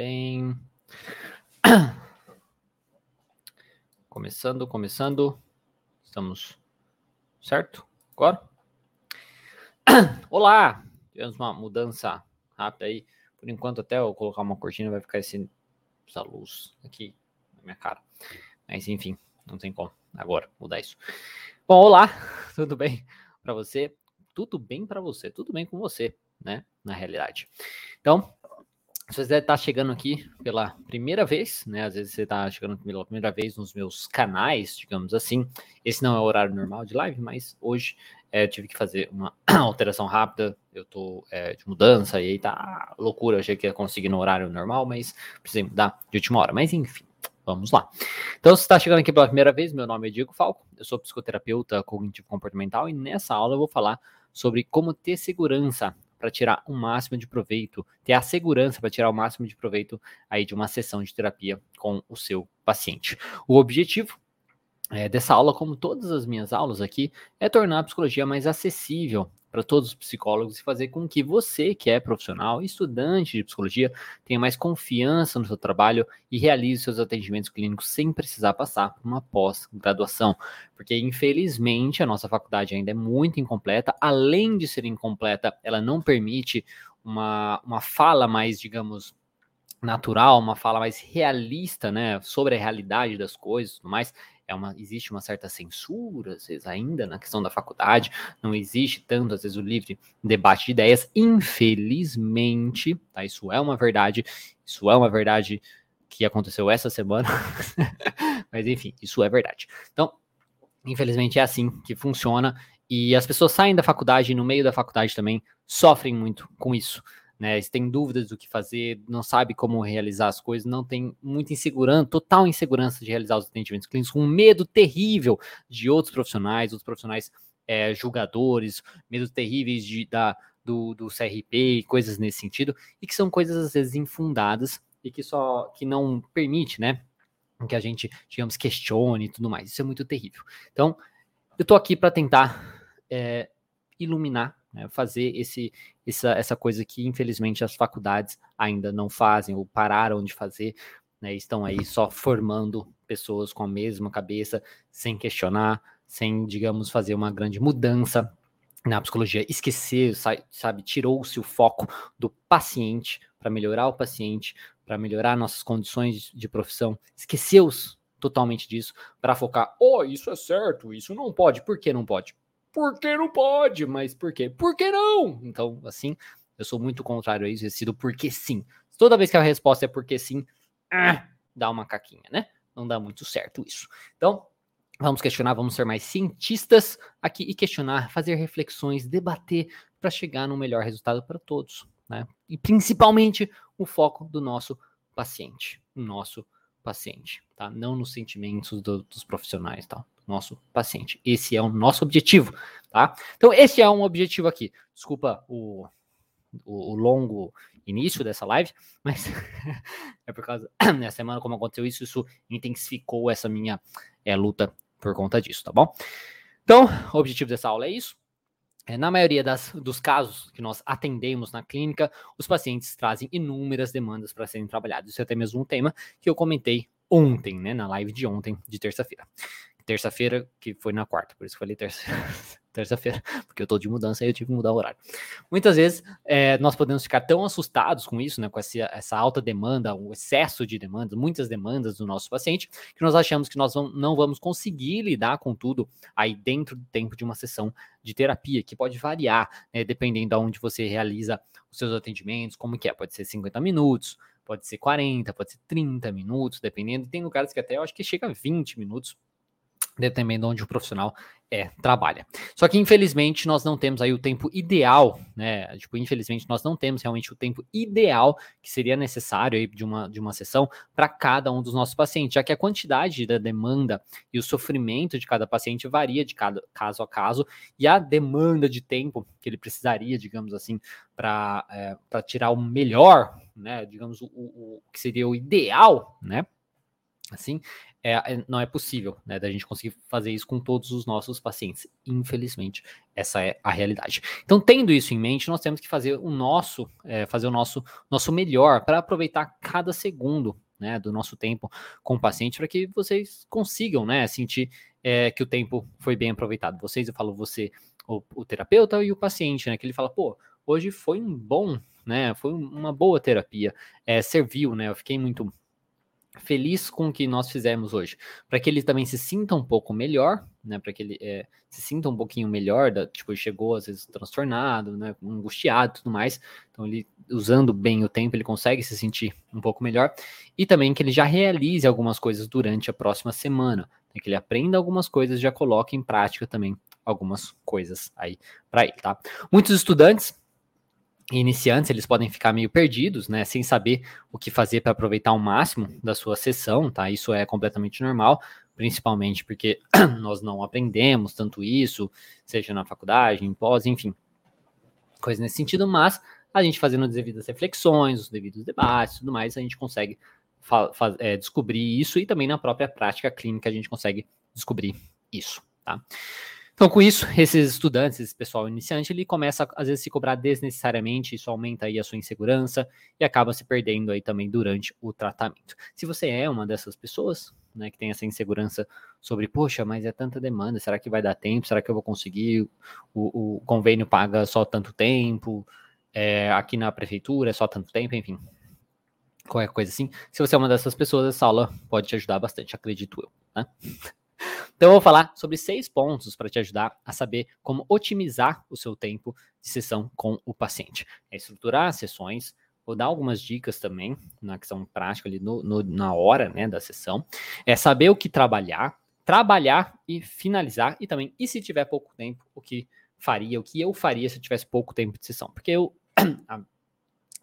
bem. Começando, começando. Estamos certo? Agora? Olá! Tivemos uma mudança rápida aí. Por enquanto, até eu colocar uma cortina, vai ficar esse, essa luz aqui na minha cara. Mas enfim, não tem como agora mudar isso. Bom, olá, tudo bem para você? Tudo bem para você, tudo bem com você, né? Na realidade. Então, se você está chegando aqui pela primeira vez, né? Às vezes você está chegando pela primeira vez nos meus canais, digamos assim. Esse não é o horário normal de live, mas hoje é, tive que fazer uma alteração rápida. Eu tô é, de mudança e aí tá loucura. Achei que ia conseguir no horário normal, mas precisei mudar de última hora. Mas enfim, vamos lá. Então, se está chegando aqui pela primeira vez, meu nome é Diego Falco, eu sou psicoterapeuta cognitivo comportamental e nessa aula eu vou falar sobre como ter segurança para tirar o máximo de proveito, ter a segurança para tirar o máximo de proveito aí de uma sessão de terapia com o seu paciente. O objetivo é, dessa aula, como todas as minhas aulas aqui, é tornar a psicologia mais acessível para todos os psicólogos e fazer com que você, que é profissional, estudante de psicologia, tenha mais confiança no seu trabalho e realize seus atendimentos clínicos sem precisar passar por uma pós-graduação. Porque, infelizmente, a nossa faculdade ainda é muito incompleta. Além de ser incompleta, ela não permite uma, uma fala mais, digamos, natural, uma fala mais realista, né, sobre a realidade das coisas, tudo mais é uma, existe uma certa censura, às vezes, ainda na questão da faculdade, não existe tanto, às vezes, o livre debate de ideias, infelizmente, tá? Isso é uma verdade, isso é uma verdade que aconteceu essa semana, mas enfim, isso é verdade. Então, infelizmente é assim que funciona, e as pessoas saem da faculdade e no meio da faculdade também sofrem muito com isso né? Se tem dúvidas do que fazer, não sabe como realizar as coisas, não tem muita insegurança, total insegurança de realizar os atendimentos clínicos, com medo terrível de outros profissionais, outros profissionais é, julgadores, medos terríveis de, da, do, do CRP, coisas nesse sentido, e que são coisas às vezes infundadas e que só que não permite, né? Que a gente, digamos, questione e tudo mais. Isso é muito terrível. Então, eu tô aqui para tentar é, iluminar né, fazer esse, essa, essa coisa que, infelizmente, as faculdades ainda não fazem ou pararam de fazer, né, estão aí só formando pessoas com a mesma cabeça, sem questionar, sem, digamos, fazer uma grande mudança na psicologia. Esquecer, sabe, tirou-se o foco do paciente para melhorar o paciente, para melhorar nossas condições de profissão, esqueceu-se totalmente disso para focar, oh, isso é certo, isso não pode. Por que não pode? Porque não pode, mas por quê? Por que não? Então, assim, eu sou muito contrário a isso, decido porque sim. Toda vez que a resposta é porque sim, ah, dá uma caquinha, né? Não dá muito certo isso. Então, vamos questionar, vamos ser mais cientistas aqui e questionar, fazer reflexões, debater para chegar no melhor resultado para todos, né? E principalmente o foco do nosso paciente, o nosso paciente, tá? Não nos sentimentos do, dos profissionais, tá? Nosso paciente. Esse é o nosso objetivo, tá? Então, esse é um objetivo aqui. Desculpa o, o, o longo início dessa live, mas é por causa nessa semana como aconteceu isso, isso intensificou essa minha é, luta por conta disso, tá bom? Então, o objetivo dessa aula é isso. É, na maioria das, dos casos que nós atendemos na clínica, os pacientes trazem inúmeras demandas para serem trabalhadas. Isso é até mesmo um tema que eu comentei ontem, né, na live de ontem, de terça-feira terça-feira, que foi na quarta, por isso falei terça, terça-feira, porque eu tô de mudança e eu tive que mudar o horário. Muitas vezes é, nós podemos ficar tão assustados com isso, né, com essa, essa alta demanda, o excesso de demandas, muitas demandas do nosso paciente, que nós achamos que nós não vamos conseguir lidar com tudo aí dentro do tempo de uma sessão de terapia, que pode variar, né, dependendo de onde você realiza os seus atendimentos, como que é, pode ser 50 minutos, pode ser 40, pode ser 30 minutos, dependendo. Tem lugares que até eu acho que chega a 20 minutos dependendo de onde o profissional é, trabalha. Só que, infelizmente, nós não temos aí o tempo ideal, né? Tipo, infelizmente, nós não temos realmente o tempo ideal que seria necessário aí de uma, de uma sessão para cada um dos nossos pacientes, já que a quantidade da demanda e o sofrimento de cada paciente varia de cada caso a caso, e a demanda de tempo que ele precisaria, digamos assim, para é, tirar o melhor, né? Digamos, o, o, o que seria o ideal, né? assim, é, é, não é possível, né, da gente conseguir fazer isso com todos os nossos pacientes. Infelizmente, essa é a realidade. Então, tendo isso em mente, nós temos que fazer o nosso, é, fazer o nosso, nosso melhor para aproveitar cada segundo, né, do nosso tempo com o paciente, para que vocês consigam, né, sentir é, que o tempo foi bem aproveitado. Vocês, eu falo você, o, o terapeuta e o paciente, né, que ele fala, pô, hoje foi um bom, né, foi uma boa terapia, é, serviu, né, eu fiquei muito feliz com o que nós fizemos hoje, para que ele também se sinta um pouco melhor, né, para que ele é, se sinta um pouquinho melhor, da, tipo, chegou às vezes transtornado, né, angustiado tudo mais, então ele, usando bem o tempo, ele consegue se sentir um pouco melhor, e também que ele já realize algumas coisas durante a próxima semana, né, que ele aprenda algumas coisas, já coloque em prática também algumas coisas aí para ele, tá? Muitos estudantes iniciantes, eles podem ficar meio perdidos, né, sem saber o que fazer para aproveitar o máximo da sua sessão, tá? Isso é completamente normal, principalmente porque nós não aprendemos tanto isso, seja na faculdade, em pós, enfim, coisa nesse sentido, mas a gente fazendo as devidas reflexões, os devidos debates, tudo mais, a gente consegue é, descobrir isso e também na própria prática clínica a gente consegue descobrir isso, tá? Então, com isso, esses estudantes, esse pessoal iniciante, ele começa às vezes a se cobrar desnecessariamente, isso aumenta aí a sua insegurança e acaba se perdendo aí também durante o tratamento. Se você é uma dessas pessoas, né, que tem essa insegurança sobre, poxa, mas é tanta demanda, será que vai dar tempo? Será que eu vou conseguir? O, o convênio paga só tanto tempo? É, aqui na prefeitura é só tanto tempo, enfim. Qualquer coisa assim. Se você é uma dessas pessoas, essa aula pode te ajudar bastante, acredito eu, né? Então, eu vou falar sobre seis pontos para te ajudar a saber como otimizar o seu tempo de sessão com o paciente. É estruturar as sessões, vou dar algumas dicas também na questão prática ali no, no, na hora né, da sessão. É saber o que trabalhar, trabalhar e finalizar, e também, e se tiver pouco tempo, o que faria, o que eu faria se eu tivesse pouco tempo de sessão. Porque eu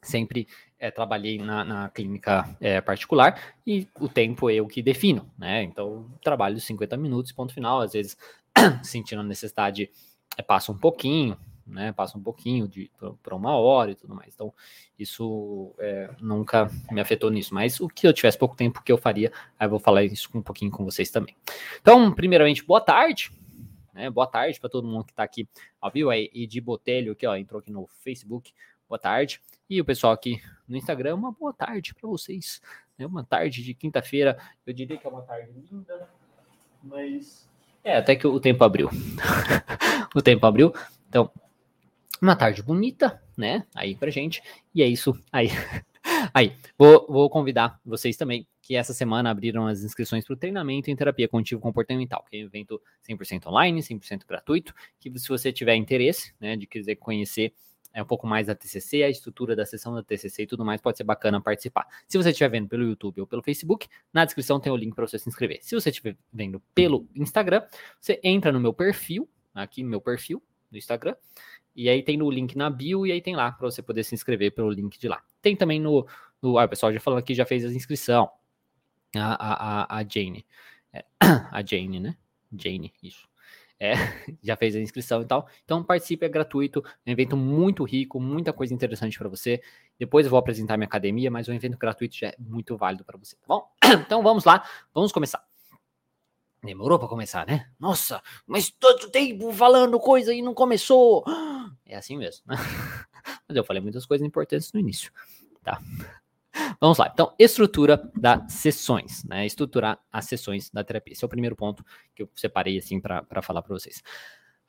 sempre é, trabalhei na, na clínica é, particular e o tempo é eu que defino, né? Então, trabalho 50 minutos, ponto final. Às vezes, sentindo a necessidade, é, passa um pouquinho, né? Passa um pouquinho de para uma hora e tudo mais. Então, isso é, nunca me afetou nisso. Mas o que eu tivesse pouco tempo, que eu faria? Aí eu vou falar isso um pouquinho com vocês também. Então, primeiramente, boa tarde. Né? Boa tarde para todo mundo que está aqui ao vivo. Aí, de Botelho, que ó, entrou aqui no Facebook. Boa tarde. E o pessoal aqui no Instagram, uma boa tarde para vocês. É uma tarde de quinta-feira. Eu diria que é uma tarde linda, mas. É, até que o tempo abriu. o tempo abriu. Então, uma tarde bonita, né? Aí pra gente. E é isso aí. aí, vou, vou convidar vocês também que essa semana abriram as inscrições para o treinamento em terapia cognitivo comportamental, que é um evento 100% online, 100% gratuito, que se você tiver interesse, né, de quiser conhecer é um pouco mais da TCC, a estrutura da sessão da TCC e tudo mais, pode ser bacana participar. Se você estiver vendo pelo YouTube ou pelo Facebook, na descrição tem o link para você se inscrever. Se você estiver vendo pelo Instagram, você entra no meu perfil, aqui meu perfil do Instagram, e aí tem no link na bio e aí tem lá para você poder se inscrever pelo link de lá. Tem também no, no ah, o pessoal já falou aqui, já fez a inscrição, a, a, a Jane, é, a Jane, né? Jane, isso é, já fez a inscrição e tal. Então participe, é gratuito, é um evento muito rico, muita coisa interessante para você. Depois eu vou apresentar minha academia, mas o evento gratuito já é muito válido para você, tá bom? Então vamos lá, vamos começar. Demorou para começar, né? Nossa, mas todo tempo falando coisa e não começou. É assim mesmo. Mas eu falei muitas coisas importantes no início, tá? Vamos lá. Então, estrutura das sessões, né? Estruturar as sessões da terapia. Esse é o primeiro ponto que eu separei assim para falar para vocês.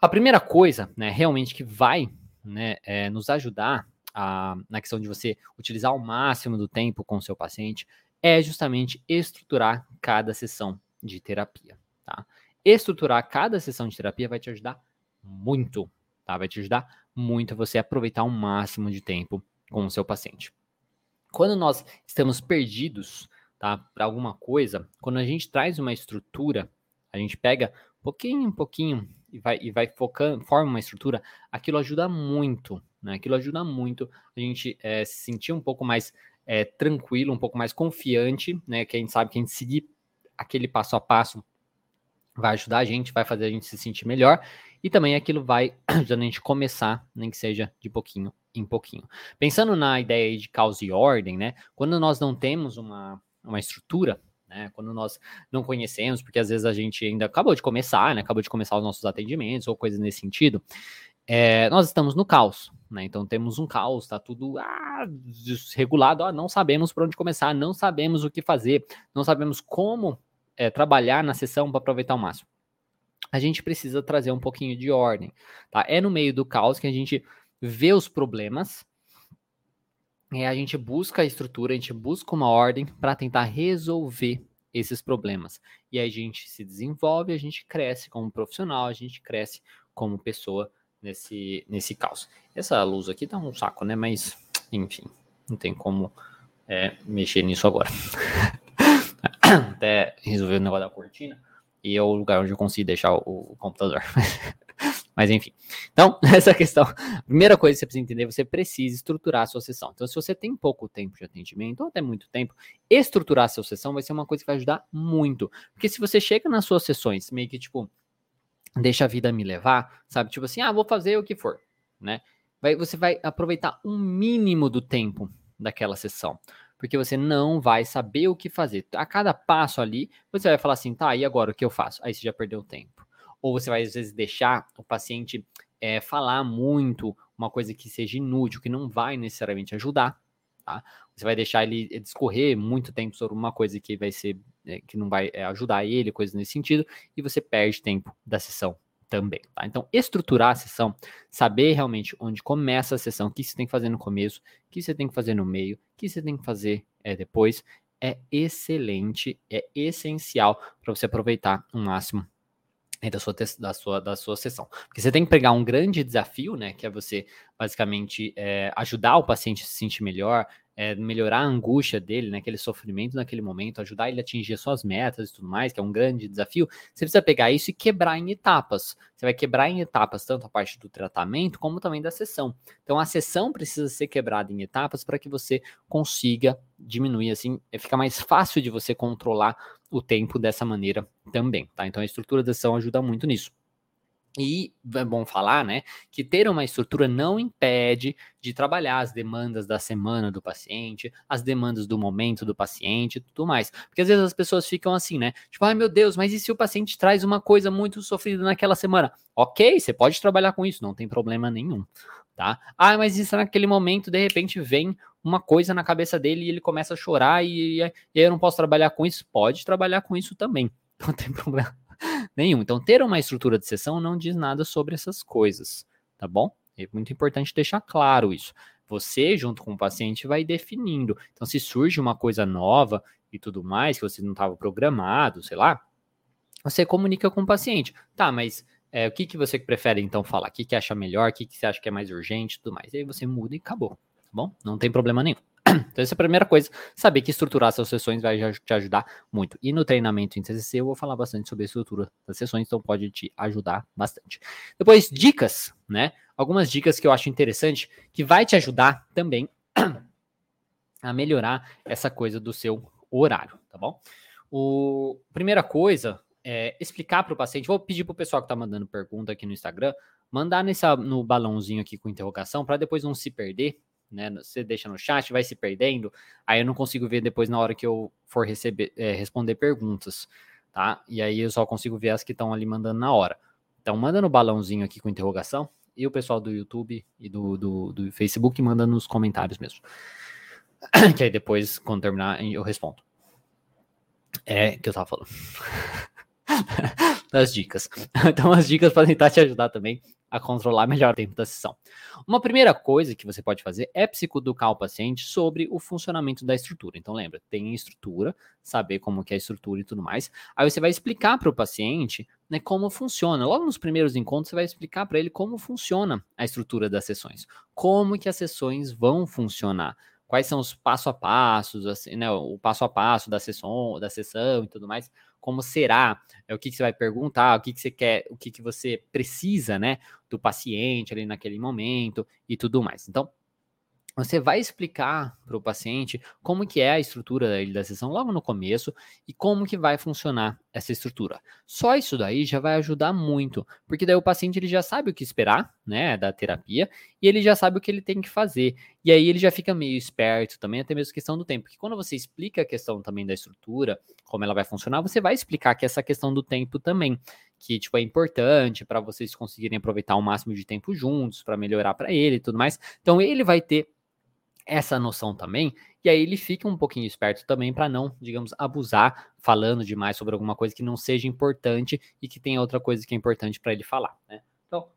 A primeira coisa, né, realmente que vai né, é, nos ajudar a, na questão de você utilizar o máximo do tempo com o seu paciente é justamente estruturar cada sessão de terapia, tá? Estruturar cada sessão de terapia vai te ajudar muito, tá? Vai te ajudar muito a você aproveitar o máximo de tempo com o seu paciente. Quando nós estamos perdidos tá, para alguma coisa, quando a gente traz uma estrutura, a gente pega pouquinho em pouquinho e vai, e vai focando, forma uma estrutura, aquilo ajuda muito, né? Aquilo ajuda muito a gente é, se sentir um pouco mais é, tranquilo, um pouco mais confiante, né? Que a gente sabe que a gente seguir aquele passo a passo vai ajudar a gente, vai fazer a gente se sentir melhor e também aquilo vai ajudando a gente começar, nem que seja de pouquinho em pouquinho. Pensando na ideia de causa e ordem, né? Quando nós não temos uma, uma estrutura, né? Quando nós não conhecemos, porque às vezes a gente ainda acabou de começar, né? Acabou de começar os nossos atendimentos ou coisas nesse sentido. É, nós estamos no caos, né? Então temos um caos, tá tudo ah, desregulado, ah, não sabemos por onde começar, não sabemos o que fazer, não sabemos como é, trabalhar na sessão para aproveitar o máximo. A gente precisa trazer um pouquinho de ordem, tá? É no meio do caos que a gente vê os problemas, é, a gente busca a estrutura, a gente busca uma ordem para tentar resolver esses problemas. E aí a gente se desenvolve, a gente cresce como profissional, a gente cresce como pessoa nesse, nesse caos. Essa luz aqui tá um saco, né? Mas, enfim, não tem como é, mexer nisso agora. Até resolver o negócio da cortina. E é o lugar onde eu consigo deixar o, o computador. Mas enfim. Então, essa questão. Primeira coisa que você precisa entender, você precisa estruturar a sua sessão. Então, se você tem pouco tempo de atendimento, ou até muito tempo, estruturar a sua sessão vai ser uma coisa que vai ajudar muito. Porque se você chega nas suas sessões meio que tipo, deixa a vida me levar, sabe? Tipo assim, ah, vou fazer o que for, né? Vai, você vai aproveitar um mínimo do tempo daquela sessão. Porque você não vai saber o que fazer. A cada passo ali, você vai falar assim, tá, e agora o que eu faço? Aí você já perdeu tempo. Ou você vai, às vezes, deixar o paciente é, falar muito, uma coisa que seja inútil, que não vai necessariamente ajudar. Tá? Você vai deixar ele discorrer muito tempo sobre uma coisa que vai ser é, que não vai ajudar ele, coisas nesse sentido, e você perde tempo da sessão também. Tá? Então, estruturar a sessão, saber realmente onde começa a sessão, o que você tem que fazer no começo, o que você tem que fazer no meio, o que você tem que fazer é, depois, é excelente, é essencial para você aproveitar o máximo da sua, da, sua, da sua sessão. Porque você tem que pegar um grande desafio, né? Que é você basicamente é, ajudar o paciente a se sentir melhor, é, melhorar a angústia dele, né, aquele sofrimento naquele momento, ajudar ele a atingir as suas metas e tudo mais, que é um grande desafio, você precisa pegar isso e quebrar em etapas. Você vai quebrar em etapas tanto a parte do tratamento como também da sessão. Então a sessão precisa ser quebrada em etapas para que você consiga diminuir assim, é, fica mais fácil de você controlar o tempo dessa maneira também, tá? Então a estrutura da sessão ajuda muito nisso. E é bom falar, né, que ter uma estrutura não impede de trabalhar as demandas da semana do paciente, as demandas do momento do paciente e tudo mais. Porque às vezes as pessoas ficam assim, né? Tipo, ai meu Deus, mas e se o paciente traz uma coisa muito sofrida naquela semana? Ok, você pode trabalhar com isso, não tem problema nenhum, tá? Ah, mas isso naquele momento, de repente, vem uma coisa na cabeça dele e ele começa a chorar e, e aí eu não posso trabalhar com isso? Pode trabalhar com isso também, não tem problema nenhum. Então, ter uma estrutura de sessão não diz nada sobre essas coisas, tá bom? É muito importante deixar claro isso. Você, junto com o paciente, vai definindo. Então, se surge uma coisa nova e tudo mais, que você não estava programado, sei lá, você comunica com o paciente. Tá, mas é, o que, que você prefere então falar? O que, que acha melhor? O que, que você acha que é mais urgente e tudo mais? E aí você muda e acabou, tá bom? Não tem problema nenhum. Então, essa é a primeira coisa. Saber que estruturar suas sessões vai te ajudar muito. E no treinamento em TCC eu vou falar bastante sobre a estrutura das sessões, então pode te ajudar bastante. Depois, dicas, né? Algumas dicas que eu acho interessante, que vai te ajudar também a melhorar essa coisa do seu horário, tá bom? O primeira coisa é explicar para o paciente. Vou pedir para o pessoal que está mandando pergunta aqui no Instagram mandar nessa, no balãozinho aqui com interrogação para depois não se perder né? Você deixa no chat, vai se perdendo, aí eu não consigo ver depois na hora que eu for receber, é, responder perguntas, tá? E aí eu só consigo ver as que estão ali mandando na hora. Então manda no balãozinho aqui com interrogação e o pessoal do YouTube e do, do, do Facebook manda nos comentários mesmo. que aí depois, quando terminar, eu respondo. É que eu tava falando. das dicas. Então, as dicas podem tentar te ajudar também a controlar melhor o tempo da sessão. Uma primeira coisa que você pode fazer é psicoeducar o paciente sobre o funcionamento da estrutura. Então lembra, tem estrutura, saber como que é a estrutura e tudo mais. Aí você vai explicar para o paciente né, como funciona. Logo nos primeiros encontros você vai explicar para ele como funciona a estrutura das sessões, como que as sessões vão funcionar quais são os passo a passos, assim, né, o passo a passo da sessão, da sessão e tudo mais, como será, é, o que, que você vai perguntar, o que, que você quer, o que, que você precisa, né, do paciente ali naquele momento e tudo mais. Então, você vai explicar para o paciente como que é a estrutura da sessão logo no começo e como que vai funcionar essa estrutura. Só isso daí já vai ajudar muito, porque daí o paciente ele já sabe o que esperar, né, da terapia, e ele já sabe o que ele tem que fazer. E aí ele já fica meio esperto também, até mesmo questão do tempo, porque quando você explica a questão também da estrutura, como ela vai funcionar, você vai explicar que essa questão do tempo também, que tipo é importante para vocês conseguirem aproveitar o máximo de tempo juntos, para melhorar para ele e tudo mais. Então ele vai ter essa noção também, e aí ele fica um pouquinho esperto também para não, digamos, abusar falando demais sobre alguma coisa que não seja importante e que tenha outra coisa que é importante para ele falar, né? Então,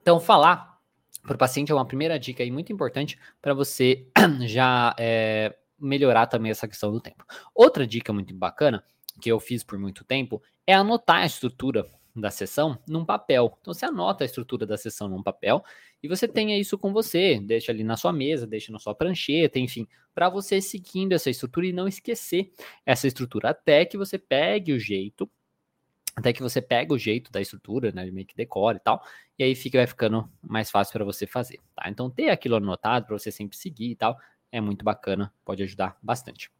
então falar para o paciente é uma primeira dica aí muito importante para você já é, melhorar também essa questão do tempo. Outra dica muito bacana que eu fiz por muito tempo é anotar a estrutura da sessão num papel. Então você anota a estrutura da sessão num papel e você tenha isso com você, deixa ali na sua mesa, deixa na sua prancheta, enfim, para você seguindo essa estrutura e não esquecer essa estrutura até que você pegue o jeito, até que você pega o jeito da estrutura, né, meio que decora e tal, e aí fica vai ficando mais fácil para você fazer, tá? Então ter aquilo anotado para você sempre seguir e tal é muito bacana, pode ajudar bastante.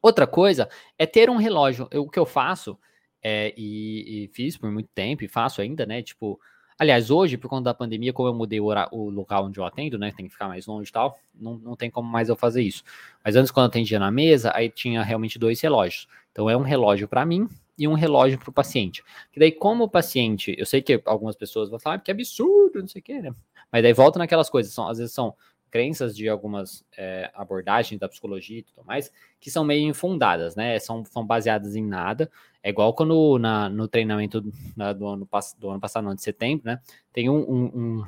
Outra coisa é ter um relógio. Eu, o que eu faço é, e, e, fiz por muito tempo e faço ainda, né? Tipo, aliás, hoje, por conta da pandemia, como eu mudei o, o local onde eu atendo, né? Tem que ficar mais longe e tal, não, não tem como mais eu fazer isso. Mas antes, quando eu atendia na mesa, aí tinha realmente dois relógios. Então, é um relógio para mim e um relógio para o paciente. Que daí, como o paciente, eu sei que algumas pessoas vão falar ah, que absurdo, não sei o que, né? Mas daí volta naquelas coisas, são, às vezes são crenças de algumas é, abordagens da psicologia e tudo mais, que são meio infundadas, né? São, são baseadas em nada. É igual quando na, no treinamento na, do, ano, do ano passado, ano de setembro, né? Tem um, um, um,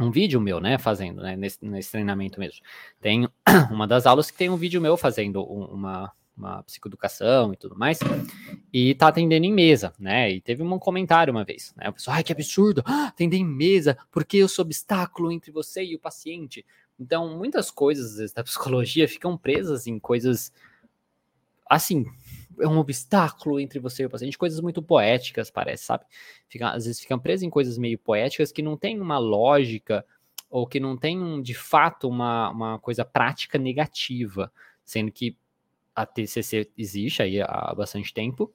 um vídeo meu, né? Fazendo, né? Nesse, nesse, treinamento mesmo. Tem uma das aulas que tem um vídeo meu fazendo uma, uma psicoeducação e tudo mais, e tá atendendo em mesa, né? E teve um comentário uma vez, né? O pessoal, ai, que absurdo, ah, atender em mesa, porque eu sou obstáculo entre você e o paciente. Então, muitas coisas da psicologia ficam presas em coisas assim, é um obstáculo entre você e o paciente, coisas muito poéticas, parece, sabe? Fica, às vezes ficam presas em coisas meio poéticas que não tem uma lógica ou que não tem, de fato, uma, uma coisa prática negativa, sendo que a TCC existe aí há bastante tempo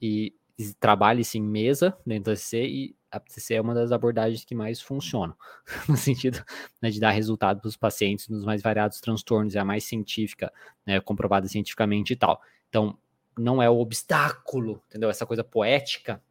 e trabalha-se em mesa dentro da TCC e a TCC é uma das abordagens que mais funcionam, no sentido né, de dar resultado para os pacientes nos mais variados transtornos, é a mais científica, né, comprovada cientificamente e tal. Então, não é o obstáculo, entendeu? Essa coisa poética,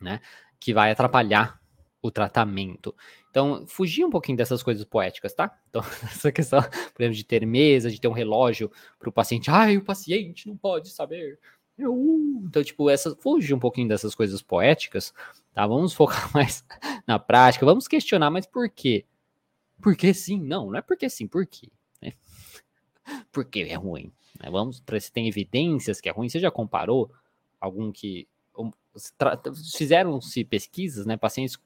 né, que vai atrapalhar o tratamento. Então, fugir um pouquinho dessas coisas poéticas, tá? Então, essa questão, por exemplo, de ter mesa, de ter um relógio para o paciente. Ai, o paciente não pode saber. Então, tipo, essa, fugir um pouquinho dessas coisas poéticas, tá? Vamos focar mais na prática, vamos questionar, mas por quê? Porque sim, não, não é porque sim, por quê? Né? Porque é ruim. Né? Vamos, se tem evidências que é ruim, você já comparou algum que fizeram-se pesquisas, né? Pacientes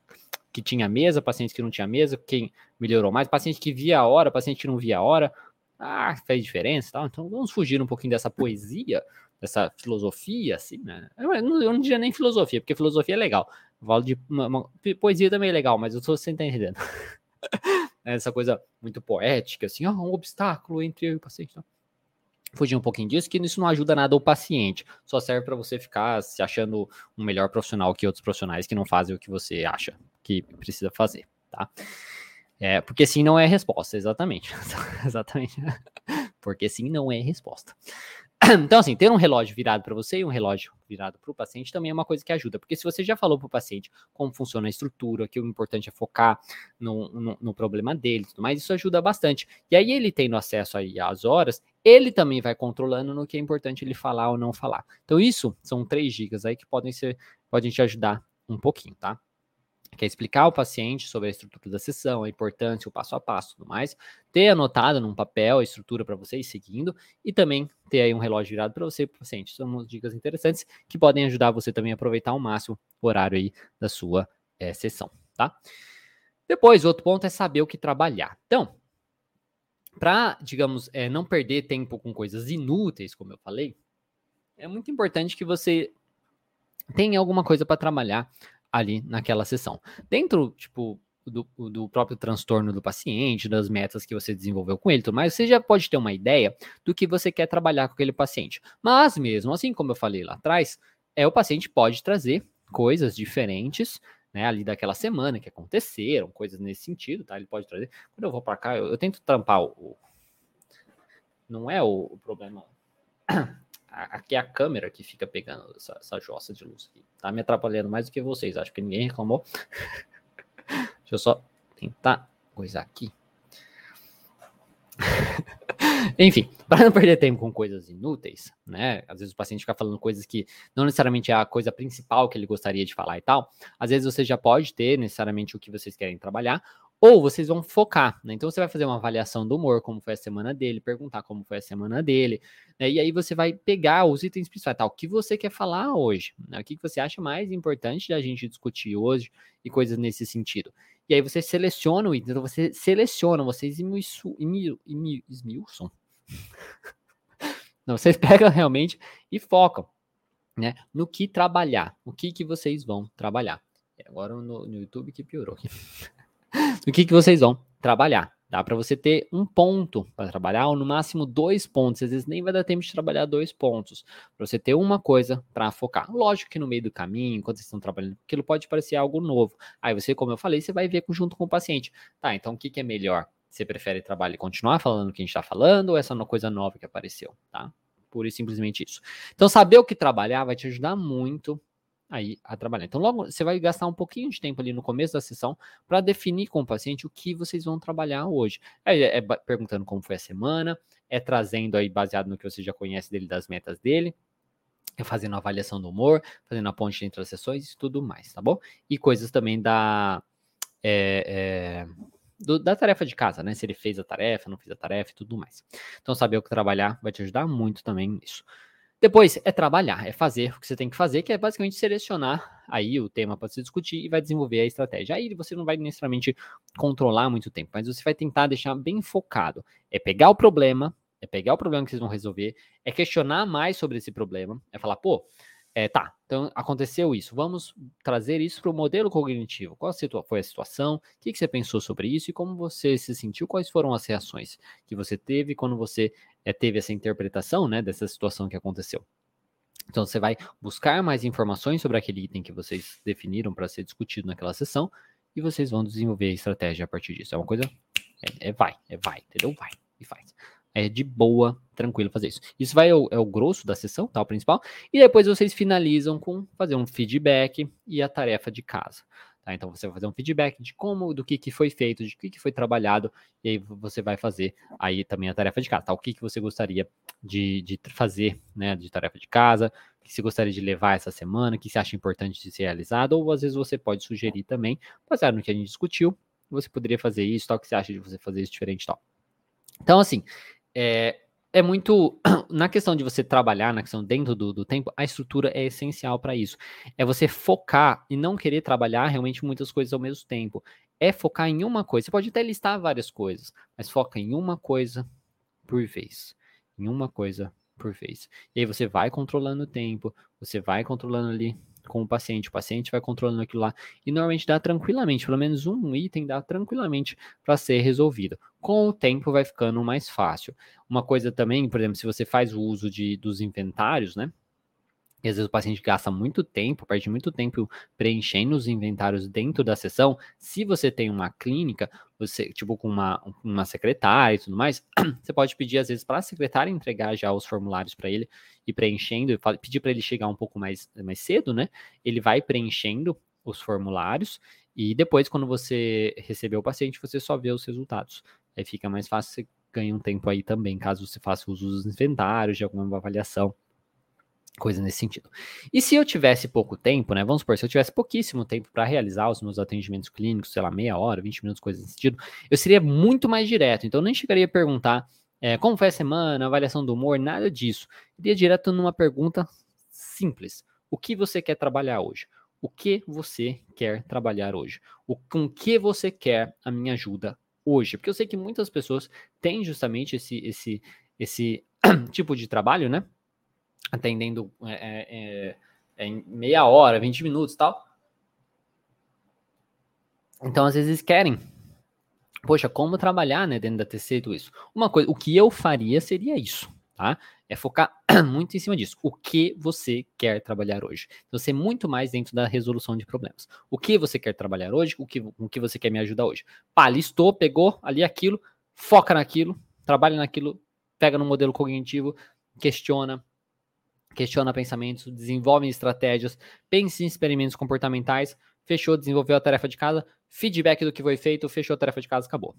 que tinha mesa, pacientes que não tinha mesa, quem melhorou mais, paciente que via a hora, paciente que não via a hora. Ah, fez diferença, tal. Então vamos fugir um pouquinho dessa poesia, dessa filosofia, assim, né? Eu não, eu não diria nem filosofia, porque filosofia é legal. Falo de uma, uma, poesia também é legal, mas eu tô sem entendendo. Essa coisa muito poética, assim, ó, um obstáculo entre eu e o paciente. Não fugir um pouquinho disso, que isso não ajuda nada ao paciente. Só serve para você ficar se achando um melhor profissional que outros profissionais que não fazem o que você acha que precisa fazer, tá? É, porque sim não é resposta, exatamente. exatamente. porque sim não é resposta. Então, assim, ter um relógio virado para você e um relógio virado para o paciente também é uma coisa que ajuda, porque se você já falou para o paciente como funciona a estrutura, que o importante é focar no, no, no, problema dele tudo mais, isso ajuda bastante. E aí, ele tendo acesso aí às horas, ele também vai controlando no que é importante ele falar ou não falar. Então, isso são três dicas aí que podem ser, podem te ajudar um pouquinho, tá? Que é explicar ao paciente sobre a estrutura da sessão, a importância, o passo a passo tudo mais, ter anotado num papel a estrutura para você ir seguindo e também ter aí um relógio virado para você, paciente. São dicas interessantes que podem ajudar você também a aproveitar ao máximo o horário aí da sua é, sessão, tá? Depois, outro ponto é saber o que trabalhar. Então, para, digamos, é, não perder tempo com coisas inúteis, como eu falei, é muito importante que você tenha alguma coisa para trabalhar ali naquela sessão. Dentro, tipo, do, do, próprio transtorno do paciente, das metas que você desenvolveu com ele, tudo mais, você já pode ter uma ideia do que você quer trabalhar com aquele paciente. Mas mesmo assim, como eu falei lá atrás, é o paciente pode trazer coisas diferentes, né, ali daquela semana que aconteceram, coisas nesse sentido, tá? Ele pode trazer. Quando eu vou para cá, eu, eu, tento trampar o, o não é o, o problema aqui é a câmera que fica pegando essa, essa jossa de luz aqui. Tá me atrapalhando mais do que vocês. Acho que ninguém reclamou. Deixa eu só tentar coisar aqui. Enfim, para não perder tempo com coisas inúteis, né? Às vezes o paciente fica falando coisas que não necessariamente é a coisa principal que ele gostaria de falar e tal. Às vezes você já pode ter necessariamente o que vocês querem trabalhar, ou vocês vão focar, né? Então você vai fazer uma avaliação do humor, como foi a semana dele, perguntar como foi a semana dele, né? E aí você vai pegar os itens principais, tá? O que você quer falar hoje, né? O que você acha mais importante da gente discutir hoje e coisas nesse sentido. E aí você seleciona o item, então você seleciona, vocês esmiuçam. Não, vocês pegam realmente e focam, né? No que trabalhar, o que que vocês vão trabalhar. Agora no, no YouTube que piorou. o que, que vocês vão trabalhar. Dá para você ter um ponto para trabalhar, ou no máximo dois pontos. Às vezes nem vai dar tempo de trabalhar dois pontos. Para você ter uma coisa para focar. Lógico que no meio do caminho, enquanto vocês estão trabalhando, aquilo pode parecer algo novo. Aí você, como eu falei, você vai ver junto com o paciente. Tá, então o que, que é melhor? Você prefere trabalhar e continuar falando o que a gente está falando, ou essa é uma coisa nova que apareceu, tá? Pura e simplesmente isso. Então, saber o que trabalhar vai te ajudar muito aí a trabalhar. Então, logo você vai gastar um pouquinho de tempo ali no começo da sessão para definir com o paciente o que vocês vão trabalhar hoje. É, é, perguntando como foi a semana, é trazendo aí baseado no que você já conhece dele, das metas dele, é fazendo a avaliação do humor, fazendo a ponte entre as sessões e tudo mais, tá bom? E coisas também da. É, é, do, da tarefa de casa, né? Se ele fez a tarefa, não fez a tarefa e tudo mais. Então, saber o que trabalhar vai te ajudar muito também nisso. Depois é trabalhar, é fazer o que você tem que fazer, que é basicamente selecionar aí o tema para se discutir e vai desenvolver a estratégia. Aí você não vai necessariamente controlar muito tempo, mas você vai tentar deixar bem focado. É pegar o problema, é pegar o problema que vocês vão resolver, é questionar mais sobre esse problema, é falar, pô, é, tá, então aconteceu isso. Vamos trazer isso para o modelo cognitivo. Qual foi a situação? O que, que, você pensou sobre isso e como você se sentiu? Quais foram as reações que você teve quando você é, teve essa interpretação né, dessa situação que aconteceu? Então você vai buscar mais informações sobre aquele item que vocês definiram para ser discutido naquela sessão e vocês vão desenvolver a estratégia a partir disso. É uma coisa. É, é vai, é vai, entendeu? Vai e faz é de boa, tranquilo fazer isso. Isso vai é o, é o grosso da sessão, tá? O principal. E depois vocês finalizam com fazer um feedback e a tarefa de casa. Tá? Então você vai fazer um feedback de como, do que, que foi feito, de que, que foi trabalhado, e aí você vai fazer aí também a tarefa de casa, tá? O que, que você gostaria de, de fazer, né? De tarefa de casa, o que você gostaria de levar essa semana, o que você acha importante de ser realizado, ou às vezes você pode sugerir também, baseado no que a gente discutiu, você poderia fazer isso, tal, o que você acha de você fazer isso diferente tal. Então, assim, é, é muito. Na questão de você trabalhar, na questão dentro do, do tempo, a estrutura é essencial para isso. É você focar e não querer trabalhar realmente muitas coisas ao mesmo tempo. É focar em uma coisa. Você pode até listar várias coisas, mas foca em uma coisa por vez. Em uma coisa por vez. E aí você vai controlando o tempo, você vai controlando ali com o paciente. O paciente vai controlando aquilo lá e normalmente dá tranquilamente, pelo menos um item dá tranquilamente para ser resolvido. Com o tempo vai ficando mais fácil. Uma coisa também, por exemplo, se você faz o uso de, dos inventários, né? E às vezes o paciente gasta muito tempo, perde muito tempo preenchendo os inventários dentro da sessão. Se você tem uma clínica, você, tipo, com uma, uma secretária e tudo mais, você pode pedir, às vezes, para a secretária entregar já os formulários para ele e preenchendo, pedir para ele chegar um pouco mais, mais cedo, né? Ele vai preenchendo os formulários e depois, quando você receber o paciente, você só vê os resultados. Aí fica mais fácil, você ganha um tempo aí também, caso você faça uso dos inventários, de alguma avaliação coisa nesse sentido. E se eu tivesse pouco tempo, né? Vamos supor, se eu tivesse pouquíssimo tempo para realizar os meus atendimentos clínicos, sei lá, meia hora, 20 minutos, coisa nesse sentido, eu seria muito mais direto. Então, eu nem chegaria a perguntar é, como foi a semana, avaliação do humor, nada disso. Iria direto numa pergunta simples: O que você quer trabalhar hoje? O que você quer trabalhar hoje? O, com que você quer a minha ajuda hoje? Porque eu sei que muitas pessoas têm justamente esse, esse, esse tipo de trabalho, né? Atendendo é, é, é, em meia hora, 20 minutos e tal. Então, às vezes querem. Poxa, como trabalhar né, dentro da TC e tudo isso? Uma coisa, o que eu faria seria isso, tá? É focar muito em cima disso. O que você quer trabalhar hoje? Você então, muito mais dentro da resolução de problemas. O que você quer trabalhar hoje? O que, o que você quer me ajudar hoje? Pá, listou, pegou ali aquilo, foca naquilo, trabalha naquilo, pega no modelo cognitivo, questiona, questiona pensamentos, desenvolve estratégias, pense em experimentos comportamentais, fechou, desenvolveu a tarefa de casa, feedback do que foi feito, fechou a tarefa de casa, acabou.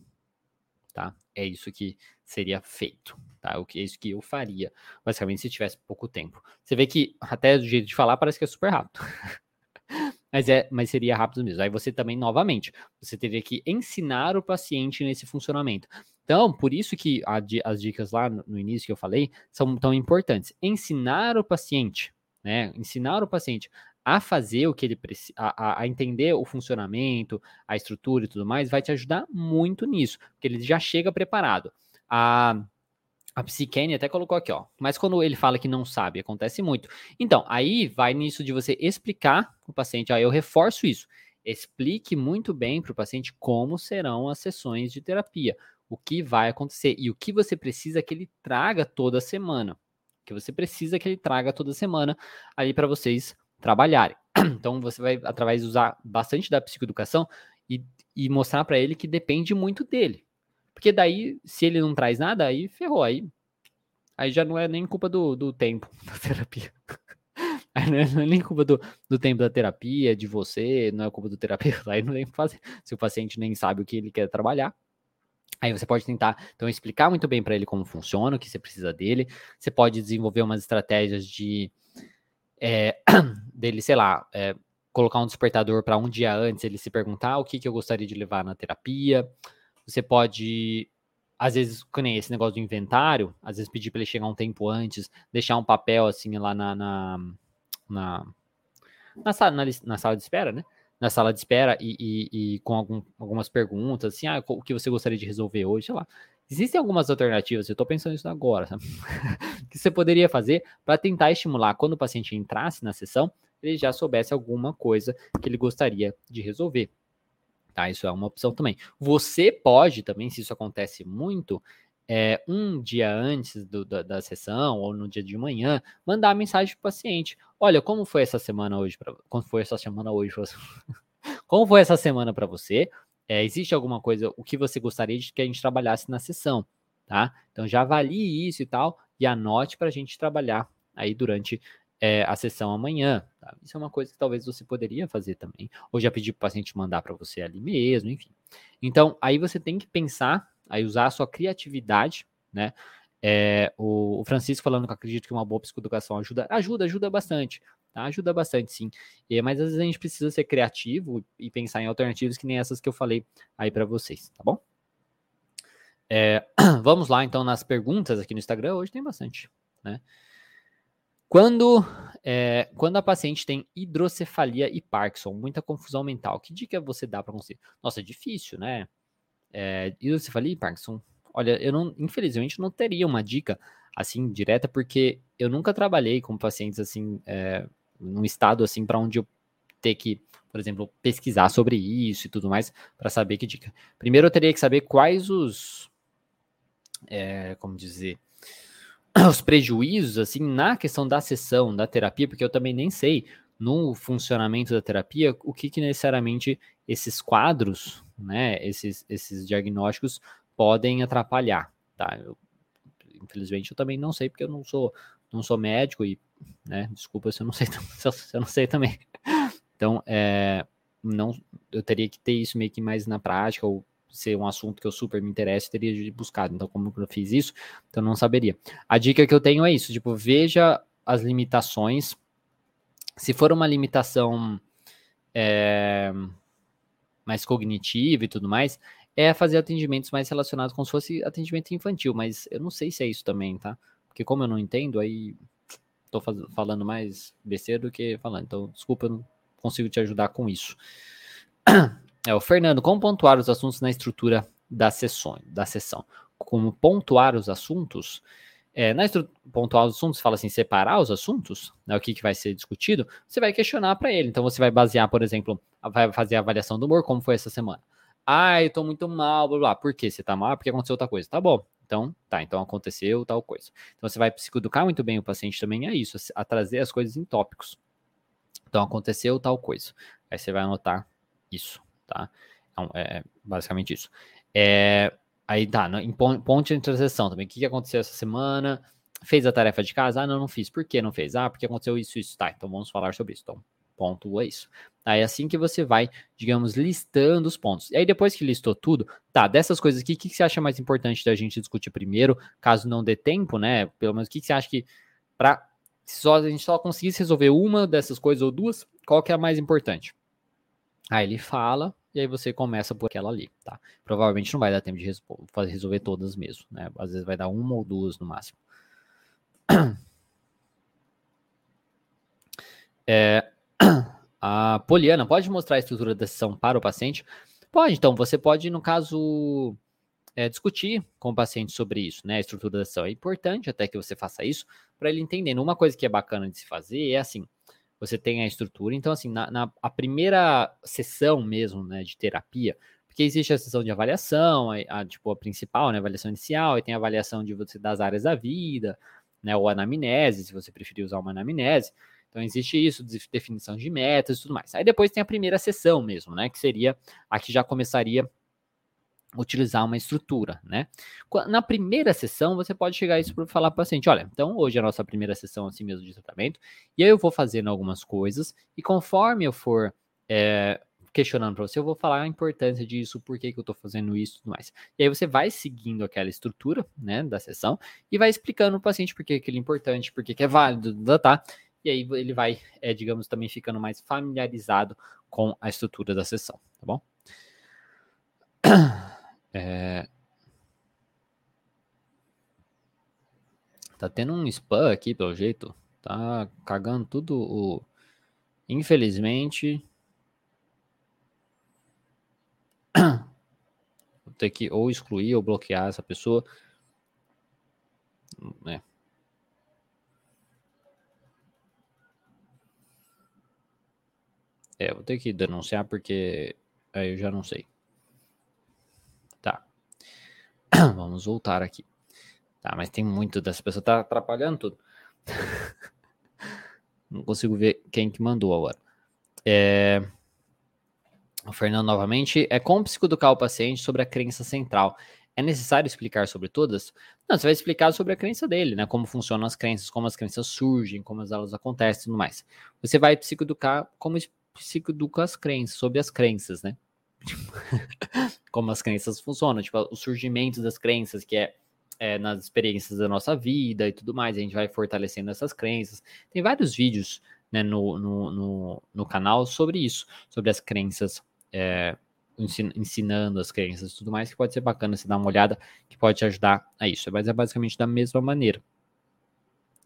Tá? É isso que seria feito, tá? O que é isso que eu faria, basicamente, se tivesse pouco tempo. Você vê que até do jeito de falar parece que é super rápido. mas é, mas seria rápido mesmo. Aí você também novamente, você teria que ensinar o paciente nesse funcionamento. Então, por isso que a, as dicas lá no, início que eu falei são tão importantes. Ensinar o paciente, né? Ensinar o paciente a fazer o que ele precisa, a, a, entender o funcionamento, a estrutura e tudo mais, vai te ajudar muito nisso, porque ele já chega preparado. A, a até colocou aqui, ó. Mas quando ele fala que não sabe, acontece muito. Então, aí vai nisso de você explicar o paciente. Aí eu reforço isso. Explique muito bem para o paciente como serão as sessões de terapia o que vai acontecer e o que você precisa que ele traga toda semana. O que você precisa que ele traga toda semana ali para vocês trabalharem. Então você vai, através de usar bastante da psicoeducação e, e mostrar para ele que depende muito dele. Porque daí, se ele não traz nada, aí ferrou. Aí, aí já não é nem culpa do, do tempo da terapia. Aí não é nem culpa do, do tempo da terapia, de você, não é culpa do terapeuta. Aí não tem o que fazer. Se o paciente nem sabe o que ele quer trabalhar, Aí você pode tentar, então, explicar muito bem para ele como funciona, o que você precisa dele. Você pode desenvolver umas estratégias de é, dele, sei lá, é, colocar um despertador para um dia antes ele se perguntar o que, que eu gostaria de levar na terapia. Você pode, às vezes, nem esse negócio do inventário, às vezes pedir para ele chegar um tempo antes, deixar um papel assim lá na, na, na, na, sala, na, na sala de espera, né? Na sala de espera e, e, e com algum, algumas perguntas, assim, ah, o que você gostaria de resolver hoje, sei lá. Existem algumas alternativas, eu estou pensando nisso agora, sabe? que você poderia fazer para tentar estimular quando o paciente entrasse na sessão, ele já soubesse alguma coisa que ele gostaria de resolver. Tá? Isso é uma opção também. Você pode também, se isso acontece muito, é, um dia antes do, da, da, sessão ou no dia de manhã, mandar mensagem para o paciente. Olha, como foi essa semana hoje? Pra, como foi essa semana hoje? como foi essa semana para você? É, existe alguma coisa, o que você gostaria de que a gente trabalhasse na sessão, tá? Então já avalie isso e tal e anote para a gente trabalhar aí durante é, a sessão amanhã. Tá? Isso é uma coisa que talvez você poderia fazer também, ou já pedir para o paciente mandar para você ali mesmo, enfim. Então aí você tem que pensar aí usar a sua criatividade, né? É, o, o, Francisco falando que acredito que uma boa psicoeducação ajuda, ajuda, ajuda bastante, tá? Ajuda bastante, sim. E, mas às vezes a gente precisa ser criativo e pensar em alternativas que nem essas que eu falei aí para vocês, tá bom? É, vamos lá, então, nas perguntas aqui no Instagram. Hoje tem bastante, né? Quando, é, quando a paciente tem hidrocefalia e Parkinson, muita confusão mental, que dica você dá para conseguir? Nossa, é difícil, né? É, hidrocefalia e Parkinson. Olha, eu não, infelizmente não teria uma dica assim direta, porque eu nunca trabalhei com pacientes assim, é, num estado assim para onde eu ter que, por exemplo, pesquisar sobre isso e tudo mais para saber que dica. Primeiro eu teria que saber quais os, é, como dizer, os prejuízos assim na questão da sessão da terapia, porque eu também nem sei no funcionamento da terapia o que, que necessariamente esses quadros, né, esses, esses diagnósticos podem atrapalhar, tá? Eu, infelizmente eu também não sei porque eu não sou não sou médico e, né, desculpa se eu não sei se eu não sei também. Então, é, não, eu teria que ter isso meio que mais na prática ou ser um assunto que eu super me interesse, teria de buscar. Então, como eu fiz isso, então não saberia. A dica que eu tenho é isso, tipo, veja as limitações. Se for uma limitação é, mais cognitiva e tudo mais, é fazer atendimentos mais relacionados como se fosse atendimento infantil, mas eu não sei se é isso também, tá? Porque como eu não entendo, aí tô falando mais besteira do que falando. Então, desculpa, eu não consigo te ajudar com isso. É, o Fernando, como pontuar os assuntos na estrutura da sessão? Da sessão? Como pontuar os assuntos? É, na pontuar os assuntos, fala assim, separar os assuntos, né, o que, que vai ser discutido, você vai questionar para ele. Então, você vai basear, por exemplo, vai fazer a avaliação do humor, como foi essa semana. Ah, eu tô muito mal, blá, blá. Por que você tá mal? Porque aconteceu outra coisa. Tá bom. Então, tá, então aconteceu tal coisa. Então você vai psicoeducar muito bem o paciente também, é isso, a trazer as coisas em tópicos. Então aconteceu tal coisa. Aí você vai anotar isso, tá? Então, é basicamente isso. É, aí tá, em ponto de interseção também. O que aconteceu essa semana? Fez a tarefa de casa? Ah, não, não fiz. Por que não fez? Ah, porque aconteceu isso, isso. Tá, então vamos falar sobre isso. Então, pontua isso. Tá, é assim que você vai, digamos, listando os pontos. E aí, depois que listou tudo, tá, dessas coisas aqui, o que, que você acha mais importante da gente discutir primeiro, caso não dê tempo, né? Pelo menos, o que, que você acha que, para se só, a gente só conseguisse resolver uma dessas coisas ou duas, qual que é a mais importante? Aí ele fala, e aí você começa por aquela ali, tá? Provavelmente não vai dar tempo de resolver todas mesmo, né? Às vezes vai dar uma ou duas no máximo. É, a Poliana, pode mostrar a estrutura da sessão para o paciente? Pode, então, você pode, no caso, é, discutir com o paciente sobre isso, né? A estrutura da sessão. É importante até que você faça isso para ele entender. Uma coisa que é bacana de se fazer é assim: você tem a estrutura, então, assim, na, na a primeira sessão mesmo, né, de terapia, porque existe a sessão de avaliação, a, a, tipo, a principal, né, avaliação inicial, e tem a avaliação de você das áreas da vida, né, ou anamnese, se você preferir usar uma anamnese. Então, existe isso, definição de metas e tudo mais. Aí depois tem a primeira sessão mesmo, né? Que seria a que já começaria utilizar uma estrutura, né? Na primeira sessão, você pode chegar isso para falar para o paciente: olha, então hoje é a nossa primeira sessão assim mesmo de tratamento, e aí eu vou fazendo algumas coisas, e conforme eu for é, questionando para você, eu vou falar a importância disso, por que, que eu estou fazendo isso e tudo mais. E aí você vai seguindo aquela estrutura, né, da sessão, e vai explicando para o paciente por que aquilo é importante, por que, que é válido, tá? e aí ele vai, é, digamos, também ficando mais familiarizado com a estrutura da sessão, tá bom? É... Tá tendo um spam aqui, pelo jeito. Tá cagando tudo o... Infelizmente... Vou ter que ou excluir ou bloquear essa pessoa. É. É, vou ter que denunciar porque aí eu já não sei. Vamos voltar aqui. Tá, mas tem muito dessa pessoa tá atrapalhando tudo. não consigo ver quem que mandou agora. É... O Fernando novamente. É como psicoeducar o paciente sobre a crença central. É necessário explicar sobre todas? Não, você vai explicar sobre a crença dele, né? Como funcionam as crenças, como as crenças surgem, como elas acontecem e tudo mais. Você vai psicoeducar como psicoeduca as crenças, sobre as crenças, né? Como as crenças funcionam, tipo, o surgimento das crenças, que é, é, nas experiências da nossa vida e tudo mais, a gente vai fortalecendo essas crenças. Tem vários vídeos né, no, no, no, no canal sobre isso, sobre as crenças, é, ensinando as crenças e tudo mais, que pode ser bacana você dar uma olhada, que pode te ajudar a isso. Mas é basicamente da mesma maneira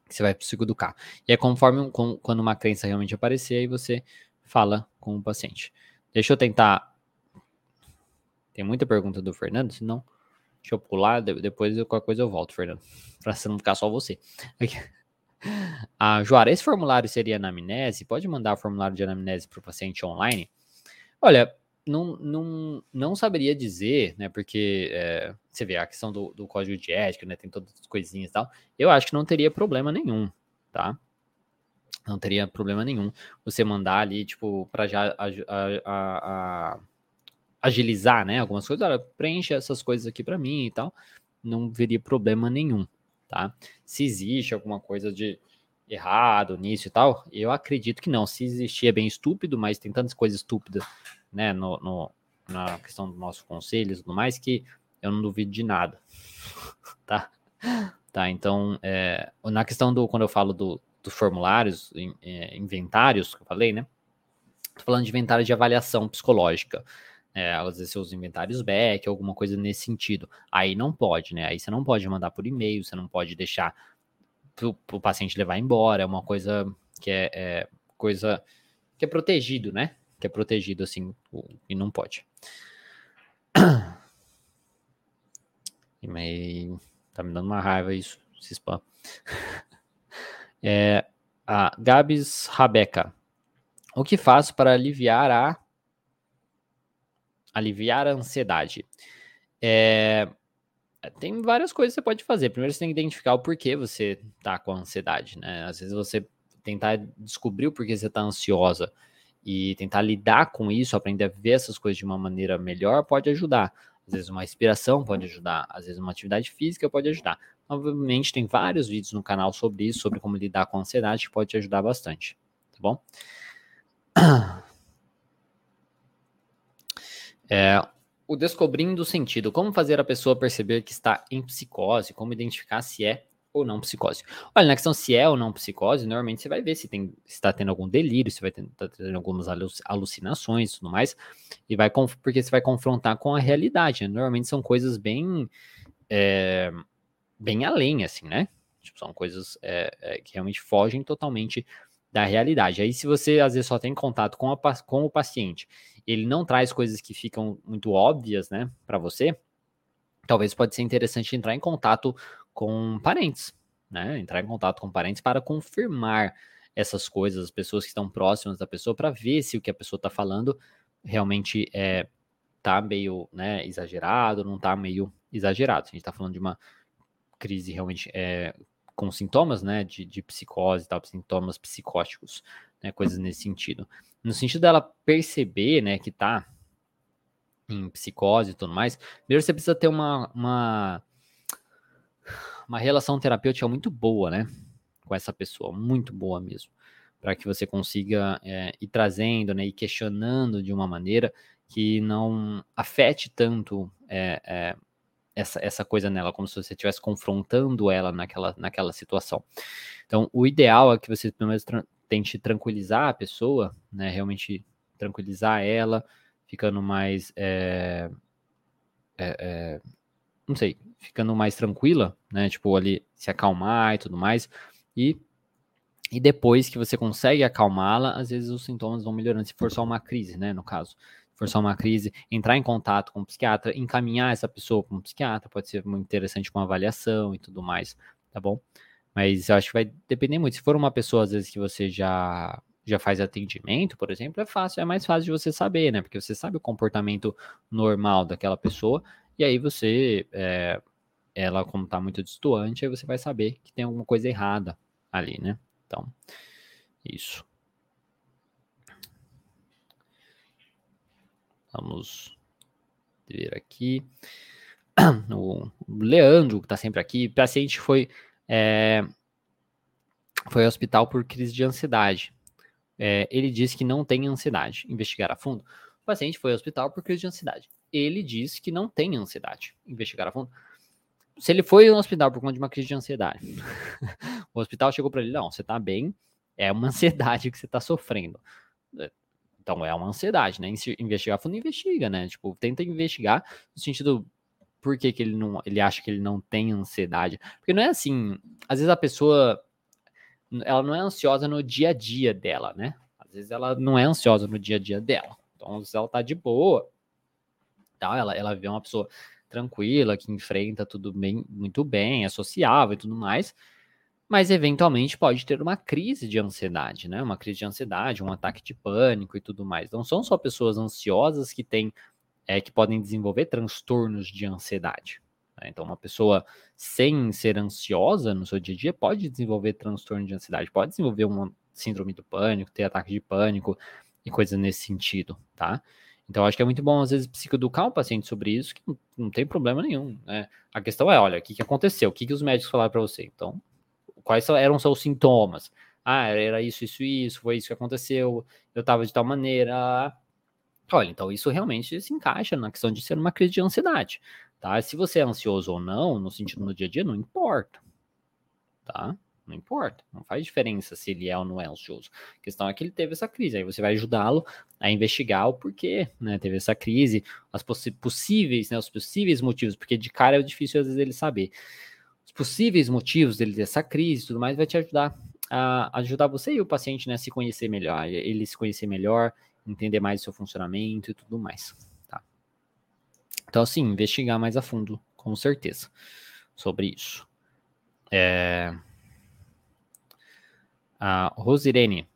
que você vai psicoeducar. E é conforme com, quando uma crença realmente aparecer, aí você fala com o paciente. Deixa eu tentar. Tem muita pergunta do Fernando, senão. Deixa eu pular, depois qualquer coisa eu volto, Fernando. Pra não ficar só você. Ah, Joara, esse formulário seria anamnese? Pode mandar o formulário de anamnese para o paciente online? Olha, não, não, não saberia dizer, né? Porque é, você vê a questão do, do código de ética, né? Tem todas as coisinhas e tal. Eu acho que não teria problema nenhum, tá? Não teria problema nenhum você mandar ali, tipo, para já a, a, a, agilizar, né? Algumas coisas. Olha, preenche essas coisas aqui para mim e tal. Não veria problema nenhum, tá? Se existe alguma coisa de errado nisso e tal, eu acredito que não. Se existir é bem estúpido, mas tem tantas coisas estúpidas, né, no, no na questão do nosso conselho e tudo mais, que eu não duvido de nada, tá? Tá, então, é, na questão do, quando eu falo do, dos formulários, é, inventários, que eu falei, né? Tô falando de inventário de avaliação psicológica. É, às vezes usa inventários back, alguma coisa nesse sentido. Aí não pode, né? Aí você não pode mandar por e-mail, você não pode deixar pro, paciente levar embora. É uma coisa que é, é, coisa que é protegido, né? Que é protegido assim e não pode. E tá me dando uma raiva isso, esse spam. É, a Gabs Rabeca. O que faço para aliviar a aliviar a ansiedade. É, tem várias coisas que você pode fazer. Primeiro, você tem que identificar o porquê você tá com ansiedade, né? Às vezes você tentar descobrir o porquê você tá ansiosa e tentar lidar com isso, aprender a ver essas coisas de uma maneira melhor, pode ajudar. Às vezes uma respiração pode ajudar, às vezes uma atividade física pode ajudar. Obviamente tem vários vídeos no canal sobre isso, sobre como lidar com a ansiedade, que pode te ajudar bastante, tá bom? É, o descobrindo o sentido. Como fazer a pessoa perceber que está em psicose? Como identificar se é ou não psicose? Olha, na questão se é ou não psicose, normalmente você vai ver se tem está tendo algum delírio, se vai estar tá tendo algumas alucinações e tudo mais, e vai porque você vai confrontar com a realidade. Né? Normalmente são coisas bem é, bem além, assim, né? Tipo, são coisas é, é, que realmente fogem totalmente da realidade. Aí, se você às vezes só tem contato com, a, com o paciente, ele não traz coisas que ficam muito óbvias, né, para você, talvez pode ser interessante entrar em contato com parentes, né? Entrar em contato com parentes para confirmar essas coisas, as pessoas que estão próximas da pessoa, para ver se o que a pessoa está falando realmente é tá meio né, exagerado, não tá meio exagerado. A gente está falando de uma crise realmente é, com sintomas, né, de, de psicose e tal, sintomas psicóticos, né, coisas nesse sentido. No sentido dela perceber, né, que tá em psicose e tudo mais, primeiro você precisa ter uma, uma, uma relação terapêutica muito boa, né, com essa pessoa, muito boa mesmo, para que você consiga é, ir trazendo, né, e questionando de uma maneira que não afete tanto é, é, essa, essa coisa nela, como se você estivesse confrontando ela naquela, naquela situação. Então, o ideal é que você pelo menos tra tente tranquilizar a pessoa, né? Realmente tranquilizar ela, ficando mais. É, é, é, não sei, ficando mais tranquila, né? Tipo, ali se acalmar e tudo mais. E, e depois que você consegue acalmá-la, às vezes os sintomas vão melhorando, se for só uma crise, né? No caso for só uma crise, entrar em contato com o psiquiatra, encaminhar essa pessoa para um psiquiatra, pode ser muito interessante com avaliação e tudo mais, tá bom? Mas eu acho que vai depender muito. Se for uma pessoa, às vezes, que você já já faz atendimento, por exemplo, é fácil, é mais fácil de você saber, né? Porque você sabe o comportamento normal daquela pessoa, e aí você, é, ela, como tá muito distoante, aí você vai saber que tem alguma coisa errada ali, né? Então, isso. Vamos ver aqui. O Leandro, que está sempre aqui, o paciente foi, é, foi ao hospital por crise de ansiedade. É, ele disse que não tem ansiedade. Investigar a fundo. O paciente foi ao hospital por crise de ansiedade. Ele disse que não tem ansiedade. Investigar a fundo. Se ele foi ao hospital por conta de uma crise de ansiedade, o hospital chegou para ele: não, você está bem, é uma ansiedade que você está sofrendo. Então é uma ansiedade, né? Investigar fundo investiga, né? Tipo, tenta investigar no sentido por que, que ele não ele acha que ele não tem ansiedade. Porque não é assim, às vezes a pessoa ela não é ansiosa no dia a dia dela, né? Às vezes ela não é ansiosa no dia a dia dela. Então, vezes ela tá de boa. Tá? Ela, ela vê uma pessoa tranquila, que enfrenta tudo bem, muito bem, é sociável e tudo mais mas eventualmente pode ter uma crise de ansiedade, né? Uma crise de ansiedade, um ataque de pânico e tudo mais. Não são só pessoas ansiosas que têm, é, que podem desenvolver transtornos de ansiedade. Né? Então, uma pessoa sem ser ansiosa no seu dia a dia pode desenvolver transtorno de ansiedade, pode desenvolver uma síndrome do pânico, ter ataque de pânico e coisas nesse sentido, tá? Então, acho que é muito bom, às vezes, psicoeducar o paciente sobre isso, que não, não tem problema nenhum, né? A questão é, olha, o que, que aconteceu? O que, que os médicos falaram para você? Então, quais eram seus sintomas? Ah, era isso, isso, isso, foi isso que aconteceu, eu estava de tal maneira. Olha, então isso realmente se encaixa na questão de ser uma crise de ansiedade, tá? Se você é ansioso ou não, no sentido no dia a dia, não importa, tá? Não importa, não faz diferença se ele é ou não é ansioso. A questão é que ele teve essa crise, aí você vai ajudá-lo a investigar o porquê, né? Teve essa crise, as possíveis, né? Os possíveis motivos, porque de cara é difícil às vezes ele saber possíveis motivos dele ter essa crise e tudo mais, vai te ajudar a ajudar você e o paciente né, a se conhecer melhor, ele se conhecer melhor, entender mais o seu funcionamento e tudo mais. Tá? Então, assim, investigar mais a fundo, com certeza, sobre isso. É... A Rosirene.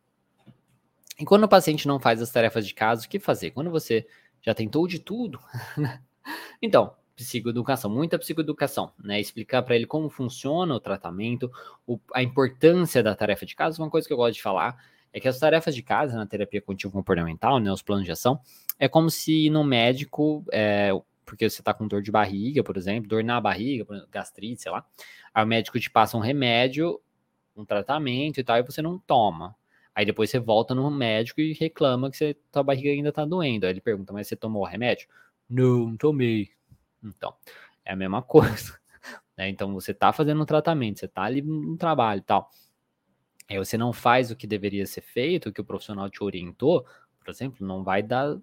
E quando o paciente não faz as tarefas de casa, o que fazer? Quando você Já tentou de tudo? então, psicoeducação, muita psicoeducação, né? Explicar para ele como funciona o tratamento, o, a importância da tarefa de casa. Uma coisa que eu gosto de falar é que as tarefas de casa na terapia cognitivo comportamental, né, os planos de ação, é como se no médico, é, porque você está com dor de barriga, por exemplo, dor na barriga, gastrite, sei lá, aí o médico te passa um remédio, um tratamento e tal, e você não toma. Aí depois você volta no médico e reclama que você, tua barriga ainda tá doendo. Aí ele pergunta, mas você tomou o remédio? Não tomei. Então, é a mesma coisa. Né? Então, você tá fazendo um tratamento, você tá ali no trabalho e tal. Aí você não faz o que deveria ser feito, o que o profissional te orientou, por exemplo, não vai dar,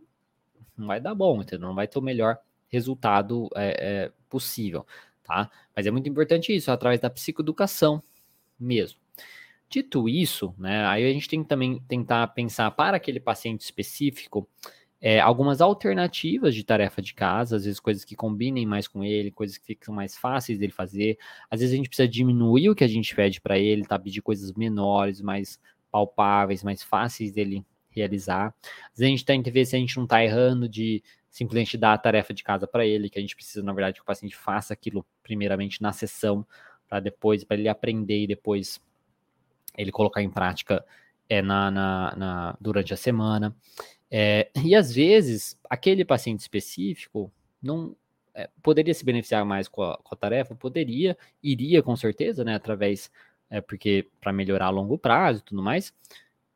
não vai dar bom, entendeu? Não vai ter o melhor resultado é, é, possível, tá? Mas é muito importante isso, através da psicoeducação mesmo. Dito isso, né, aí a gente tem que também tentar pensar para aquele paciente específico é, algumas alternativas de tarefa de casa, às vezes coisas que combinem mais com ele, coisas que ficam mais fáceis dele fazer. Às vezes a gente precisa diminuir o que a gente pede para ele, tá? Pedir coisas menores, mais palpáveis, mais fáceis dele realizar. Às vezes a gente tem que ver se a gente não está errando de simplesmente dar a tarefa de casa para ele, que a gente precisa, na verdade, que o paciente faça aquilo primeiramente na sessão, para depois, para ele aprender e depois ele colocar em prática é, na, na, na durante a semana. É, e às vezes, aquele paciente específico não é, poderia se beneficiar mais com a, com a, tarefa, poderia, iria com certeza, né, através, é, porque para melhorar a longo prazo e tudo mais,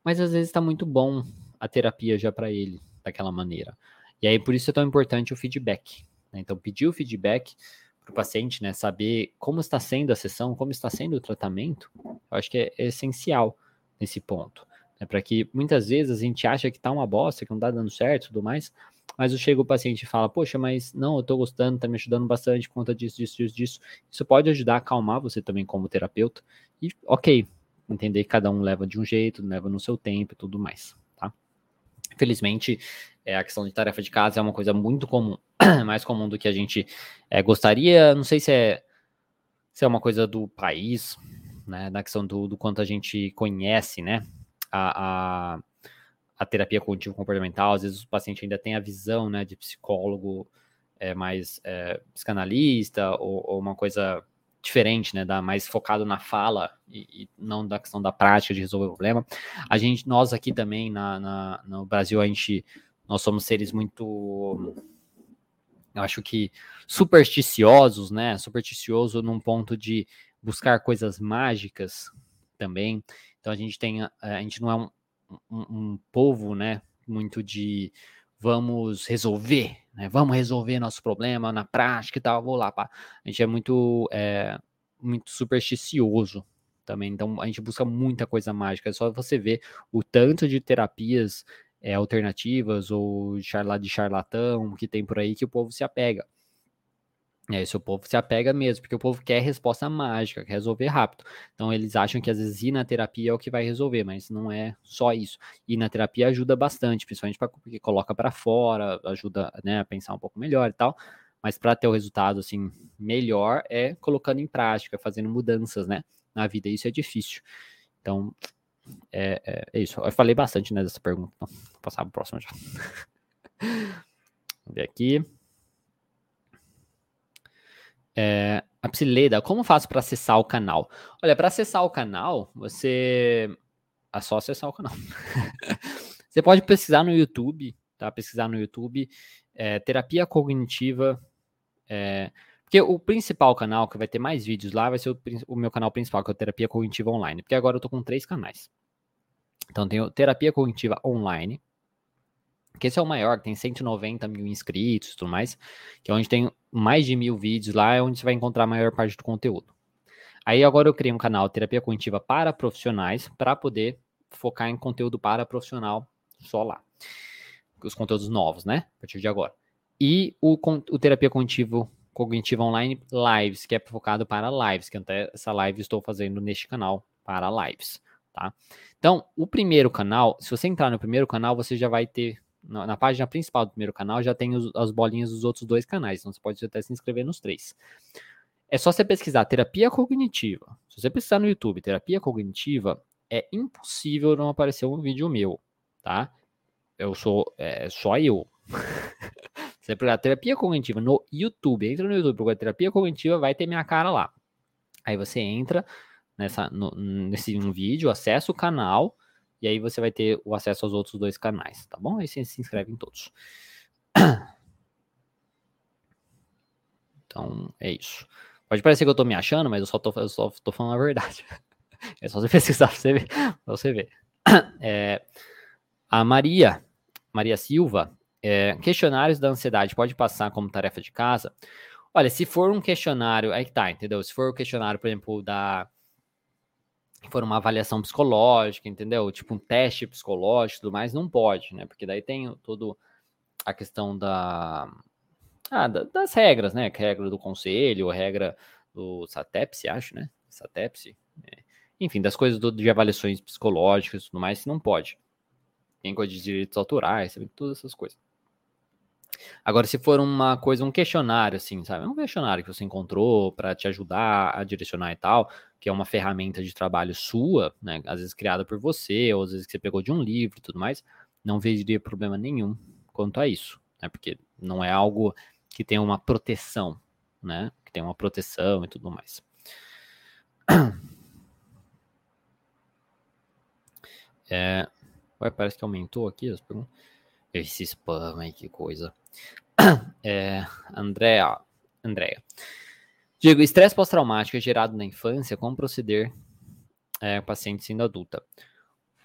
mas às vezes está muito bom a terapia já para ele, daquela maneira. E aí, por isso é tão importante o feedback. Né? Então, pedir o feedback para o paciente, né, saber como está sendo a sessão, como está sendo o tratamento, eu acho que é, é essencial nesse ponto. Né, para que muitas vezes a gente acha que tá uma bosta, que não tá dando certo e tudo mais, mas chega o paciente e fala, poxa, mas não, eu tô gostando, tá me ajudando bastante conta disso, disso, disso, disso. Isso pode ajudar a acalmar você também como terapeuta. E, ok, entender que cada um leva de um jeito, leva no seu tempo e tudo mais, tá? Infelizmente, é, a questão de tarefa de casa é uma coisa muito comum, mais comum do que a gente é, gostaria. Não sei se é, se é uma coisa do país, né, na questão do, do quanto a gente conhece, né, a, a, a terapia cognitivo comportamental, às vezes o paciente ainda tem a visão né, de psicólogo é, mais é, psicanalista ou, ou, uma coisa diferente, né, da, mais focado na fala e, e, não da questão da prática de resolver o problema. A gente, nós aqui também na, na, no Brasil, a gente, nós somos seres muito, eu acho que supersticiosos, né, supersticioso num ponto de buscar coisas mágicas também. Então a gente tem, a, a gente não é um, um, um, povo, né, muito de vamos resolver, né, vamos resolver nosso problema na prática e tal, vou lá, pá. A gente é muito, é, muito supersticioso também, então a gente busca muita coisa mágica, é só você ver o tanto de terapias é, alternativas ou de charlatão que tem por aí que o povo se apega. É, isso o povo se apega mesmo, porque o povo quer resposta mágica, quer resolver rápido. Então eles acham que às vezes ir na terapia é o que vai resolver, mas não é só isso. Ir na terapia ajuda bastante, principalmente porque coloca para fora, ajuda né, a pensar um pouco melhor e tal. Mas para ter o resultado assim melhor é colocando em prática, fazendo mudanças, né, na vida. Isso é difícil. Então é, é, é isso. Eu falei bastante né, dessa pergunta. Então, vou passar para o próximo já. Vamos ver aqui. É, a Psileda, como faço para acessar o canal? Olha, para acessar o canal, você. É só acessar o canal. você pode pesquisar no YouTube, tá? Pesquisar no YouTube é, terapia cognitiva. É, porque o principal canal que vai ter mais vídeos lá vai ser o, o, meu canal principal, que é o Terapia Cognitiva Online. Porque agora eu tô com três canais. Então tem o Terapia Cognitiva Online, que esse é o maior, tem 190 mil inscritos e tudo mais, que é onde tem mais de mil vídeos lá, é onde você vai encontrar a maior parte do conteúdo. Aí agora eu criei um canal Terapia Cognitiva para profissionais, para poder focar em conteúdo para profissional só lá. Os conteúdos novos, né? A partir de agora. E o, o Terapia Cognitivo, Cognitiva Online Lives, que é focado para lives, que até essa live estou fazendo neste canal para lives, tá? Então, o primeiro canal, se você entrar no primeiro canal, você já vai ter na, na, página principal do primeiro canal já tem os, as bolinhas dos outros dois canais, então você pode até se inscrever nos três. É só você pesquisar terapia cognitiva. Se você pesquisar no YouTube terapia cognitiva, é impossível não aparecer um vídeo meu, tá? Eu sou é, só eu, Você procurar terapia cognitiva no YouTube, entra no YouTube, procura terapia cognitiva, vai ter minha cara lá. Aí você entra nessa, no, nesse um vídeo, acessa o canal, e aí você vai ter o acesso aos outros dois canais, tá bom? Aí você se inscreve em todos. Então, é isso. Pode parecer que eu tô me achando, mas eu só tô, eu só tô falando a verdade. É só você pesquisar pra você ver. Pra você ver. É, a Maria, Maria Silva, é, questionários da ansiedade pode passar como tarefa de casa? Olha, se for um questionário, aí que tá, entendeu? Se for o um questionário, por exemplo, da. For uma avaliação psicológica, entendeu? Tipo um teste psicológico e tudo mais, não pode, né? Porque daí tem todo a questão da. Ah, das regras, né? Regra do conselho, regra do SATEPSI, acho, né? SATEPSI. É. Enfim, das coisas do, de avaliações psicológicas e tudo mais, não pode. Tem coisa de direitos autorais, todas essas coisas. Agora, se for uma coisa, um questionário, assim, sabe? Um questionário que você encontrou para te ajudar a direcionar e tal, que é uma ferramenta de trabalho sua, né? Às vezes criada por você, ou às vezes que você pegou de um livro e tudo mais, não veria problema nenhum quanto a isso, né? Porque não é algo que tem uma proteção, né? Que tem uma proteção e tudo mais. É, ué, parece que aumentou aqui as perguntas. Esse spam aí, que coisa. É, Andréa, Andréa. Diego, estresse pós-traumático é gerado na infância, como proceder é, paciente sendo adulta?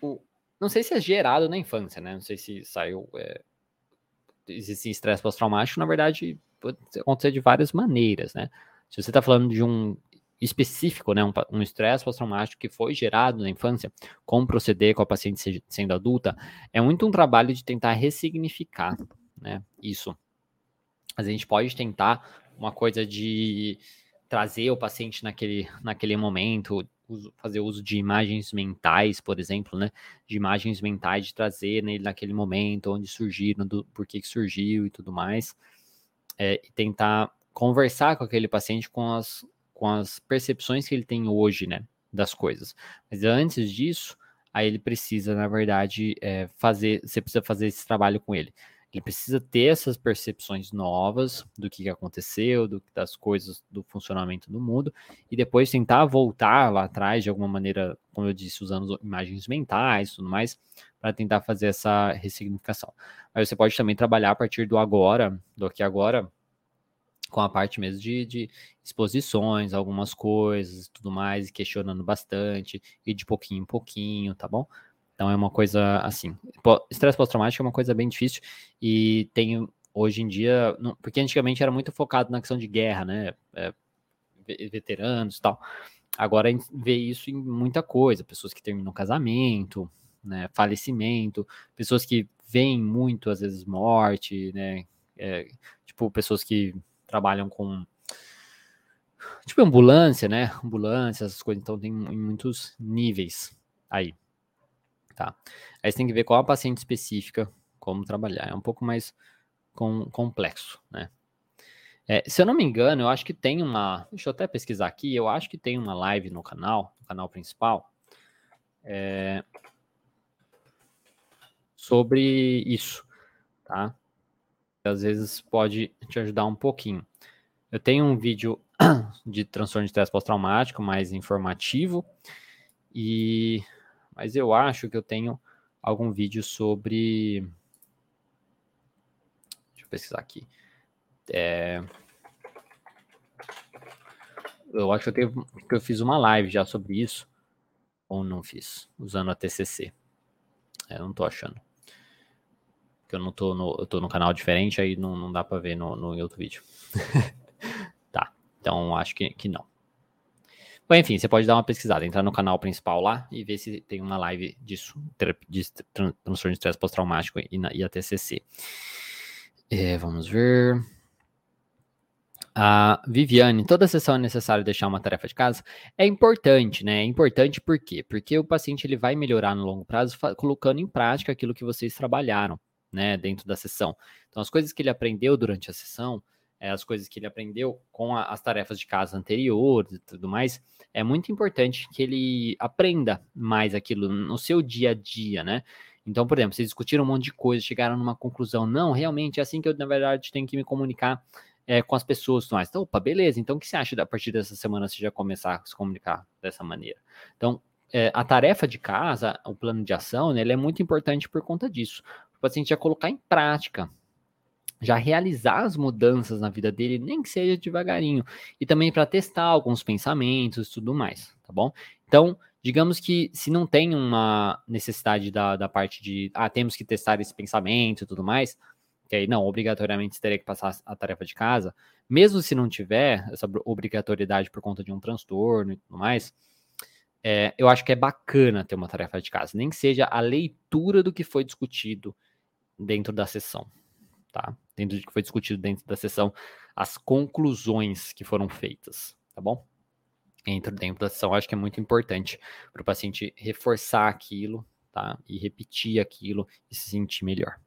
O, não sei se é gerado na infância, né? Não sei se saiu. É, existe estresse pós-traumático, na verdade, pode acontecer de várias maneiras, né? Se você está falando de um específico, né, um estresse pós-traumático que foi gerado na infância, como proceder com a paciente sendo adulta, é muito um trabalho de tentar ressignificar, né, isso. Mas a gente pode tentar uma coisa de trazer o paciente naquele, naquele momento, fazer uso de imagens mentais, por exemplo, né, de imagens mentais, de trazer nele naquele momento, onde surgiram, do, por que, que surgiu e tudo mais, é, e tentar conversar com aquele paciente com as com as percepções que ele tem hoje, né, das coisas. Mas antes disso, aí ele precisa, na verdade, é, fazer, você precisa fazer esse trabalho com ele. Ele precisa ter essas percepções novas do que aconteceu, do, das coisas, do funcionamento do mundo, e depois tentar voltar lá atrás de alguma maneira, como eu disse, usando imagens mentais e tudo mais, para tentar fazer essa ressignificação. Mas você pode também trabalhar a partir do agora, do aqui agora, com a parte mesmo de, de exposições, algumas coisas tudo mais, questionando bastante, e de pouquinho em pouquinho, tá bom? Então é uma coisa assim. Estresse pós-traumático é uma coisa bem difícil e tem hoje em dia, porque antigamente era muito focado na questão de guerra, né? É, veteranos e tal. Agora a gente vê isso em muita coisa, pessoas que terminam casamento, né, falecimento, pessoas que veem muito, às vezes, morte, né? É, tipo, pessoas que trabalham com tipo ambulância, né? Ambulância, essas coisas, então tem em muitos níveis aí, tá? Aí você tem que ver qual a paciente específica, como trabalhar, é um pouco mais com, complexo, né? É, se eu não me engano, eu acho que tem uma, deixa eu até pesquisar aqui, eu acho que tem uma live no canal, no canal principal, é, sobre isso, tá? Às vezes pode te ajudar um pouquinho. Eu tenho um vídeo de transtorno de estresse pós-traumático mais informativo e mas eu acho que eu tenho algum vídeo sobre deixa eu pesquisar aqui é... eu acho que eu, tenho, que eu fiz uma live já sobre isso ou não fiz usando a TCC é, eu não tô achando que eu não tô no, eu tô no canal diferente, aí não, não dá para ver no, no outro vídeo. tá, então acho que, que não. Bom, enfim, você pode dar uma pesquisada, entrar no canal principal lá e ver se tem uma live disso, de transtorno de estresse pós-traumático e, e a TCC. É, vamos ver. A Viviane, toda sessão é necessário deixar uma tarefa de casa? É importante, né? É importante por quê? Porque o paciente ele vai melhorar no longo prazo colocando em prática aquilo que vocês trabalharam né, dentro da sessão. Então, as coisas que ele aprendeu durante a sessão, é, as coisas que ele aprendeu com a, as tarefas de casa anteriores e tudo mais, é muito importante que ele aprenda mais aquilo no seu dia a dia, né? Então, por exemplo, vocês discutiram um monte de coisa, chegaram numa conclusão, não, realmente é assim que eu, na verdade, tenho que me comunicar é, com as pessoas mais. Então, opa, beleza, então o que você acha a partir dessa semana você já começar a se comunicar dessa maneira? Então, é, a tarefa de casa, o plano de ação, né, ele é muito importante por conta disso. Paciente já colocar em prática, já realizar as mudanças na vida dele, nem que seja devagarinho, e também para testar alguns pensamentos e tudo mais, tá bom? Então, digamos que se não tem uma necessidade da, da parte de, ah, temos que testar esse pensamento e tudo mais, que aí não, obrigatoriamente teria que passar a tarefa de casa, mesmo se não tiver essa obrigatoriedade por conta de um transtorno e tudo mais, é, eu acho que é bacana ter uma tarefa de casa, nem que seja a leitura do que foi discutido dentro da sessão, tá? Dentro do que foi discutido dentro da sessão, as conclusões que foram feitas, tá bom? Dentro, dentro da sessão, acho que é muito importante para o paciente reforçar aquilo, tá? E repetir aquilo e se sentir melhor.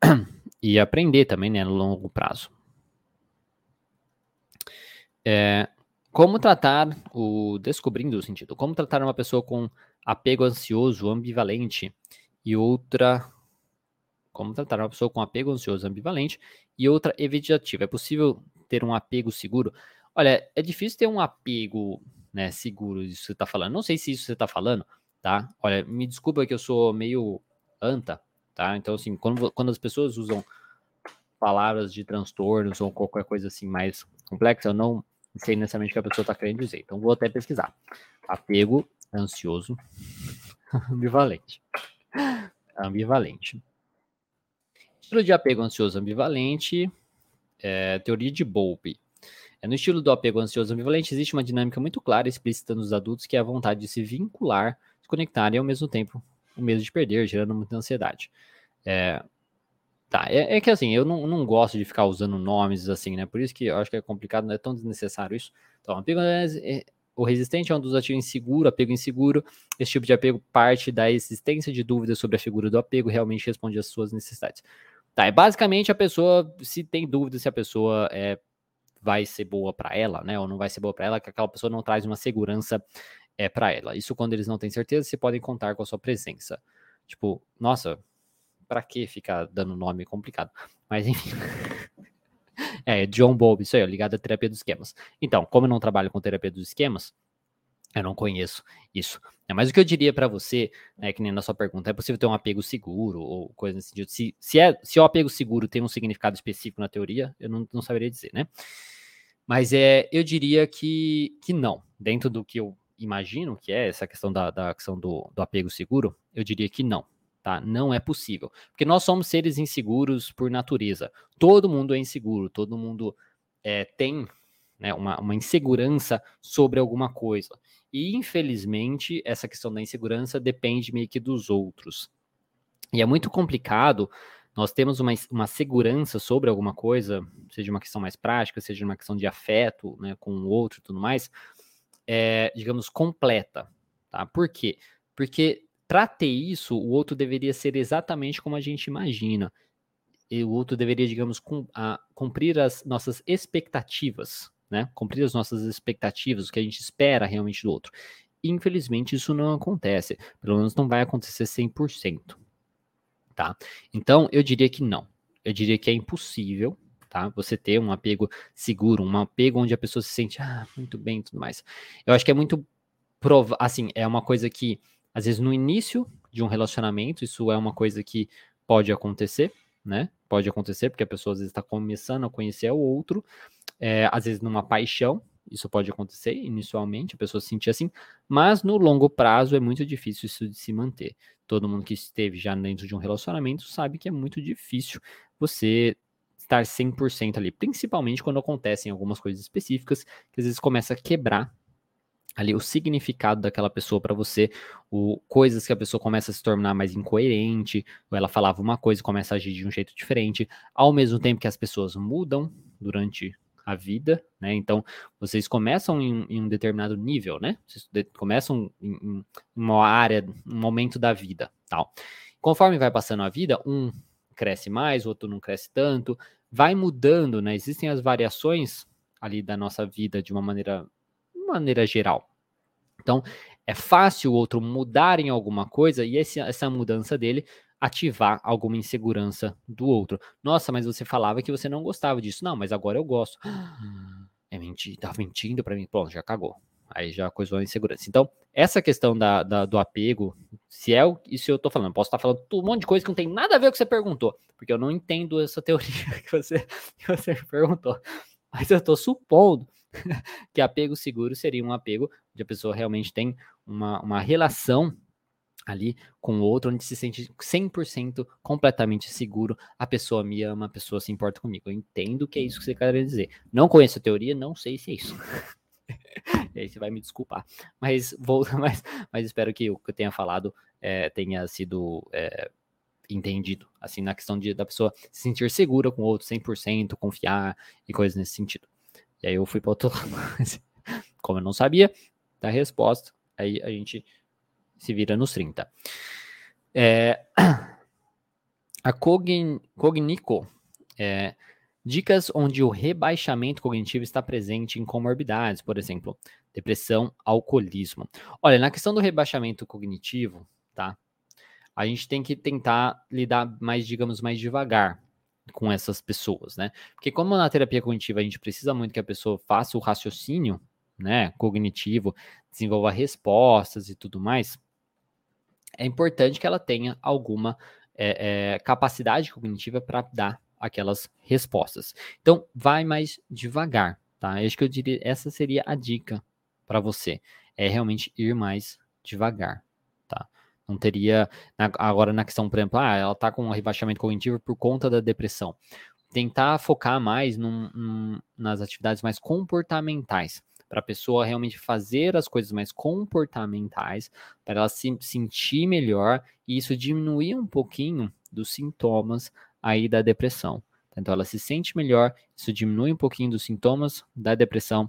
E aprender também, né, no longo prazo. É, como tratar o descobrindo o sentido? Como tratar uma pessoa com apego ansioso, ambivalente e outra como tratar uma pessoa com apego ansioso, ambivalente e outra evitativa? É possível ter um apego seguro? Olha, é difícil ter um apego, né, seguro, isso que você está falando. Não sei se isso você está falando, tá? Olha, me desculpa que eu sou meio anta, tá? Então, assim, quando, quando as pessoas usam palavras de transtornos ou qualquer coisa assim mais complexa, eu não sei necessariamente o que a pessoa está querendo dizer. Então, vou até pesquisar. Apego ansioso ambivalente. Ambivalente. Estilo de apego ansioso ambivalente, é, teoria de Bowlby. É, no estilo do apego ansioso ambivalente, existe uma dinâmica muito clara e explícita nos adultos, que é a vontade de se vincular, se conectar e, ao mesmo tempo, o medo de perder, gerando muita ansiedade. É, Tá, é, é, que assim, eu não, não gosto de ficar usando nomes assim, né? Por isso que eu acho que é complicado, não é tão desnecessário isso. Então, apego é, é, o resistente é um dos ativos inseguro, apego inseguro. Esse tipo de apego parte da existência de dúvidas sobre a figura do apego, realmente responde às suas necessidades. Tá, é basicamente a pessoa, se tem dúvida se a pessoa é, vai ser boa para ela, né? Ou não vai ser boa para ela, que aquela pessoa não traz uma segurança é, para ela. Isso quando eles não têm certeza, você podem contar com a sua presença. Tipo, nossa, para que ficar dando nome complicado? Mas enfim. é, John Bowlby, isso aí, ligado à terapia dos esquemas. Então, como eu não trabalho com terapia dos esquemas, eu não conheço isso. É, mas o que eu diria para você, né, que nem na sua pergunta, é possível ter um apego seguro ou coisa nesse sentido? Se, se, é, se o apego seguro tem um significado específico na teoria, eu não, não saberia dizer, né? Mas é, eu diria que, que não. Dentro do que eu imagino que é essa questão da, da questão do, do apego seguro, eu diria que não tá? Não é possível. Porque nós somos seres inseguros por natureza. Todo mundo é inseguro, todo mundo é, tem né, uma, uma insegurança sobre alguma coisa. E, infelizmente, essa questão da insegurança depende meio que dos outros. E é muito complicado nós temos uma, uma segurança sobre alguma coisa, seja uma questão mais prática, seja uma questão de afeto né, com o outro e tudo mais, é, digamos, completa. Tá? Por quê? Porque para ter isso, o outro deveria ser exatamente como a gente imagina. E o outro deveria, digamos, cum, a, cumprir as nossas expectativas, né? Cumprir as nossas expectativas, o que a gente espera realmente do outro. Infelizmente, isso não acontece. Pelo menos não vai acontecer 100%. Tá? Então, eu diria que não. Eu diria que é impossível, tá? Você ter um apego seguro, um apego onde a pessoa se sente, ah, muito bem e tudo mais. Eu acho que é muito prova assim, é uma coisa que às vezes no início de um relacionamento, isso é uma coisa que pode acontecer, né? Pode acontecer, porque a pessoa às vezes está começando a conhecer o outro, é, às vezes numa paixão, isso pode acontecer inicialmente, a pessoa se sentir assim, mas no longo prazo é muito difícil isso de se manter. Todo mundo que esteve já dentro de um relacionamento sabe que é muito difícil você estar 100% ali, principalmente quando acontecem algumas coisas específicas que às vezes começa a quebrar ali o significado daquela pessoa para você, o, coisas que a pessoa começa a se tornar mais incoerente, ou ela falava uma coisa e começa a agir de um jeito diferente, ao mesmo tempo que as pessoas mudam durante a vida, né? Então, vocês começam em, em um determinado nível, né? Vocês de, começam em, em, uma área, um momento da vida, tal. Conforme vai passando a vida, um cresce mais, o outro não cresce tanto, vai mudando, né? Existem as variações ali da nossa vida de uma maneira maneira geral. Então, é fácil o outro mudar em alguma coisa e esse, essa mudança dele ativar alguma insegurança do outro. Nossa, mas você falava que você não gostava disso. Não, mas agora eu gosto. É mentira, tá mentindo para mim. Pronto, já cagou. Aí já coisou a insegurança. Então, essa questão da, da, do apego, se é isso eu tô falando, posso estar falando um monte de coisa que não tem nada a ver com o que você perguntou, porque eu não entendo essa teoria que você, que você perguntou. Mas eu tô supondo que apego seguro seria um apego onde a pessoa realmente tem uma, uma relação ali com o outro, onde se sente 100% completamente seguro, a pessoa me ama, a pessoa se importa comigo. Eu entendo que é isso que você quer dizer. Não conheço a teoria, não sei se é isso. e aí você vai me desculpar. Mas, vou, mas, mas espero que o que eu tenha falado é, tenha sido é, entendido, assim, na questão de, da pessoa se sentir segura com o outro, 100%, confiar e coisas nesse sentido. E aí eu fui para outro lado. Como eu não sabia da resposta, aí a gente se vira nos 30. É, a Cogn, Cognico, é, dicas onde o rebaixamento cognitivo está presente em comorbidades, por exemplo, depressão, alcoolismo. Olha, na questão do rebaixamento cognitivo, tá? A gente tem que tentar lidar mais, digamos, mais devagar com essas pessoas, né? Porque como na terapia cognitiva a gente precisa muito que a pessoa faça o raciocínio, né, cognitivo, desenvolva respostas e tudo mais, é importante que ela tenha alguma é, é, capacidade cognitiva para dar aquelas respostas. Então, vai mais devagar, tá? Acho que eu diria, essa seria a dica para você, é realmente ir mais devagar, tá? Não teria, na, agora na questão, por exemplo, ah, ela está com um rebaixamento cognitivo por conta da depressão. Tentar focar mais num, num, nas atividades mais comportamentais para a pessoa realmente fazer as coisas mais comportamentais, para ela se sentir melhor e isso diminuir um pouquinho dos sintomas aí da depressão. Então ela se sente melhor, isso diminui um pouquinho dos sintomas da depressão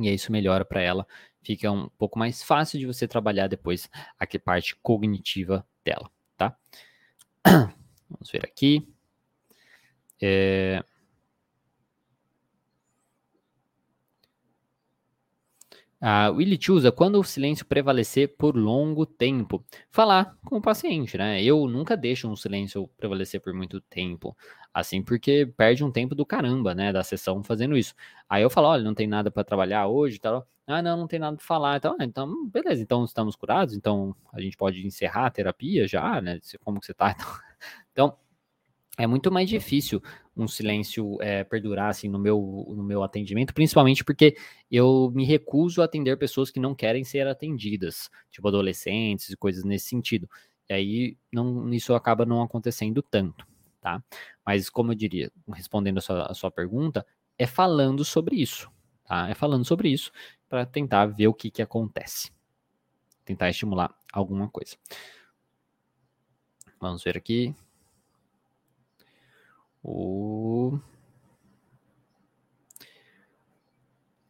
e isso melhora para ela. Fica um pouco mais fácil de você trabalhar depois a parte cognitiva dela, tá? Vamos ver aqui. É... A Willy usa quando o silêncio prevalecer por longo tempo. Falar com o paciente, né? Eu nunca deixo um silêncio prevalecer por muito tempo, assim, porque perde um tempo do caramba, né, da sessão fazendo isso. Aí eu falo, olha, não tem nada para trabalhar hoje, tal. Ah, não, não tem nada para falar. Então, ah, então, beleza, então estamos curados, então a gente pode encerrar a terapia já, né? Como que você tá? Então, é muito mais difícil um silêncio é, perdurar assim no meu, no meu atendimento, principalmente porque eu me recuso a atender pessoas que não querem ser atendidas, tipo adolescentes e coisas nesse sentido. E aí não, isso acaba não acontecendo tanto, tá? Mas como eu diria, respondendo a sua, a sua pergunta, é falando sobre isso, tá? É falando sobre isso para tentar ver o que, que acontece. Tentar estimular alguma coisa. Vamos ver aqui. O...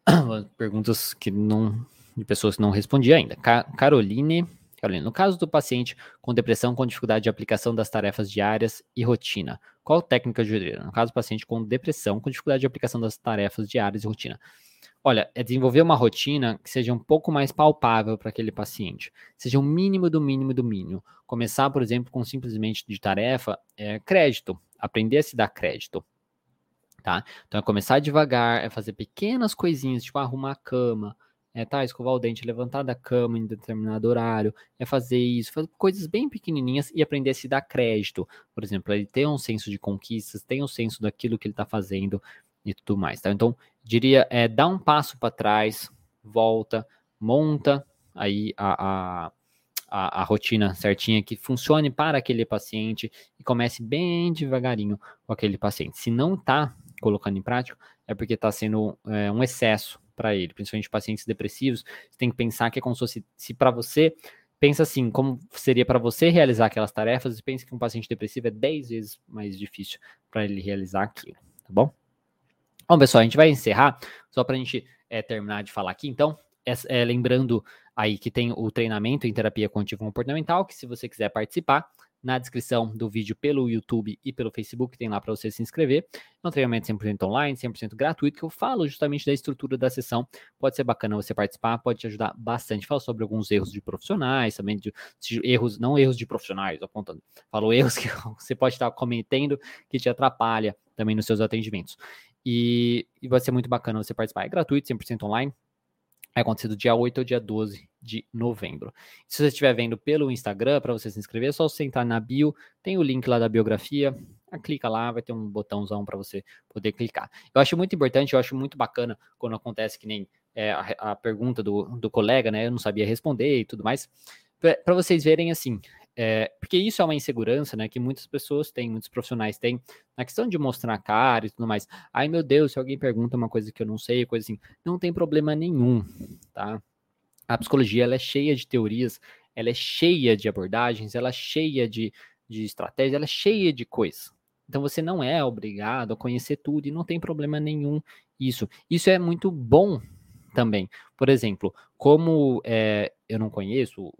Perguntas que não de pessoas que não respondi ainda. Ca Caroline, Caroline, no caso do paciente com depressão com dificuldade de aplicação das tarefas diárias e rotina, qual técnica ajudaria? No caso do paciente com depressão com dificuldade de aplicação das tarefas diárias e rotina. Olha, é desenvolver uma rotina que seja um pouco mais palpável para aquele paciente, seja o mínimo do mínimo do mínimo. Começar, por exemplo, com simplesmente de tarefa é, crédito, aprender a se dar crédito. Tá? Então é começar devagar, é fazer pequenas coisinhas, tipo arrumar a cama, é tá, escovar o dente, levantar da cama em determinado horário, é fazer isso, fazer coisas bem pequenininhas e aprender a se dar crédito. Por exemplo, ele ter um senso de conquistas, tem um senso daquilo que ele está fazendo e tudo mais, tá? Então, diria, é, dá um passo para trás, volta, monta aí a, a, a, a, rotina certinha que funcione para aquele paciente e comece bem devagarinho com aquele paciente. Se não está colocando em prática, é porque está sendo é, um excesso para ele, principalmente pacientes depressivos. Você tem que pensar que é como se fosse, se para você, pensa assim, como seria para você realizar aquelas tarefas, e pense que um paciente depressivo é 10 vezes mais difícil para ele realizar aquilo, tá bom? Bom, pessoal, a gente vai encerrar, só para a gente é, terminar de falar aqui. Então, é, é, lembrando aí que tem o treinamento em terapia cognitivo comportamental, que se você quiser participar, na descrição do vídeo pelo YouTube e pelo Facebook, tem lá para você se inscrever. É um treinamento 100% online, 100% gratuito, que eu falo justamente da estrutura da sessão. Pode ser bacana você participar, pode te ajudar bastante. Falo sobre alguns erros de profissionais, também de erros, não erros de profissionais, apontando. Falo erros que você pode estar cometendo que te atrapalha também nos seus atendimentos. E, e vai ser muito bacana você participar. É gratuito, 100% online. Vai acontecer do dia 8 ao dia 12 de novembro. Se você estiver vendo pelo Instagram, para você se inscrever, é só você entrar na bio, tem o link lá da biografia, ah, clica lá, vai ter um botãozão para você poder clicar. Eu acho muito importante, eu acho muito bacana quando acontece que nem é, a, a, pergunta do, do colega, né? Eu não sabia responder e tudo mais. Para vocês verem assim, é, porque isso é uma insegurança, né? Que muitas pessoas têm, muitos profissionais têm, na questão de mostrar a cara e tudo mais. Ai meu Deus, se alguém pergunta uma coisa que eu não sei, coisa assim, não tem problema nenhum, tá? A psicologia ela é cheia de teorias, ela é cheia de abordagens, ela é cheia de, de estratégia, ela é cheia de coisas. Então você não é obrigado a conhecer tudo e não tem problema nenhum isso. Isso é muito bom também. Por exemplo, como é, eu não conheço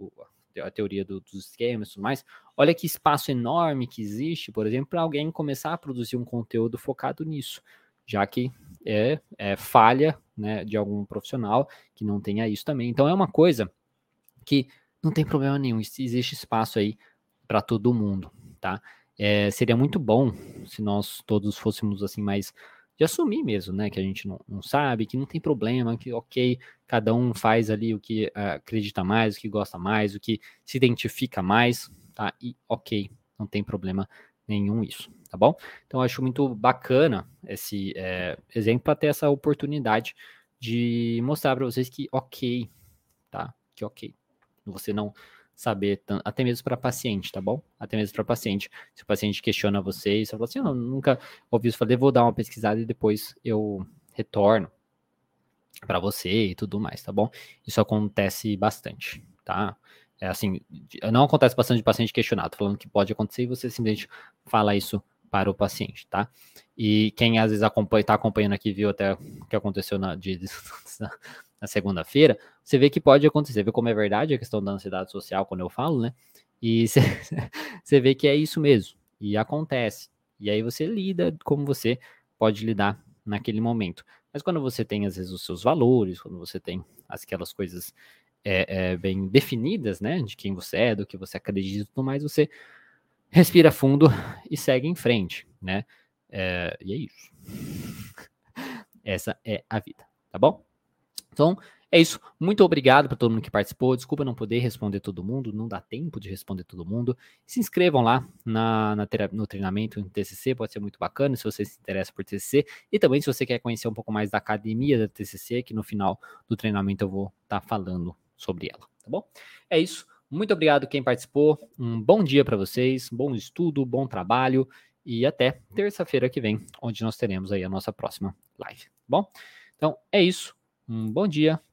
a teoria do, dos esquemas e tudo mais, olha que espaço enorme que existe, por exemplo, para alguém começar a produzir um conteúdo focado nisso, já que é, é falha né, de algum profissional que não tenha isso também. Então é uma coisa que não tem problema nenhum, existe espaço aí para todo mundo, tá? É, seria muito bom se nós todos fôssemos assim mais de assumir mesmo, né? Que a gente não, não, sabe, que não tem problema, que ok, cada um faz ali o que uh, acredita mais, o que gosta mais, o que se identifica mais, tá? E ok, não tem problema nenhum isso, tá bom? Então eu acho muito bacana esse é, exemplo para ter essa oportunidade de mostrar para vocês que ok, tá? Que ok. Você não saber, até mesmo para paciente, tá bom? Até mesmo para paciente. Se o paciente questiona você, você fala assim, eu nunca ouvi isso falar, vou dar uma pesquisada e depois eu retorno para você e tudo mais, tá bom? Isso acontece bastante, tá? É assim, não acontece bastante de paciente questionado, falando que pode acontecer e você simplesmente fala isso para o paciente, tá? E quem às vezes acompanha, está acompanhando aqui, viu até o que aconteceu na, de, na segunda-feira, você vê que pode acontecer, vê como é verdade a questão da ansiedade social quando eu falo, né? E você vê que é isso mesmo, e acontece. E aí você lida como você pode lidar naquele momento. Mas quando você tem, às vezes, os seus valores, quando você tem aquelas coisas é, é, bem definidas, né? De quem você é, do que você acredita e tudo mais, você respira fundo e segue em frente, né? É, e é isso. Essa é a vida, tá bom? Então, é isso. Muito obrigado para todo mundo que participou. Desculpa não poder responder todo mundo, não dá tempo de responder todo mundo. Se inscrevam lá na, na no treinamento em TCC, pode ser muito bacana se você se interessa por TCC. E também se você quer conhecer um pouco mais da academia da TCC, que no final do treinamento eu vou estar tá falando sobre ela, tá bom? É isso. Muito obrigado quem participou. Um bom dia para vocês, bom estudo, bom trabalho e até terça-feira que vem, onde nós teremos aí a nossa próxima live, tá bom? Então é isso. Um bom dia,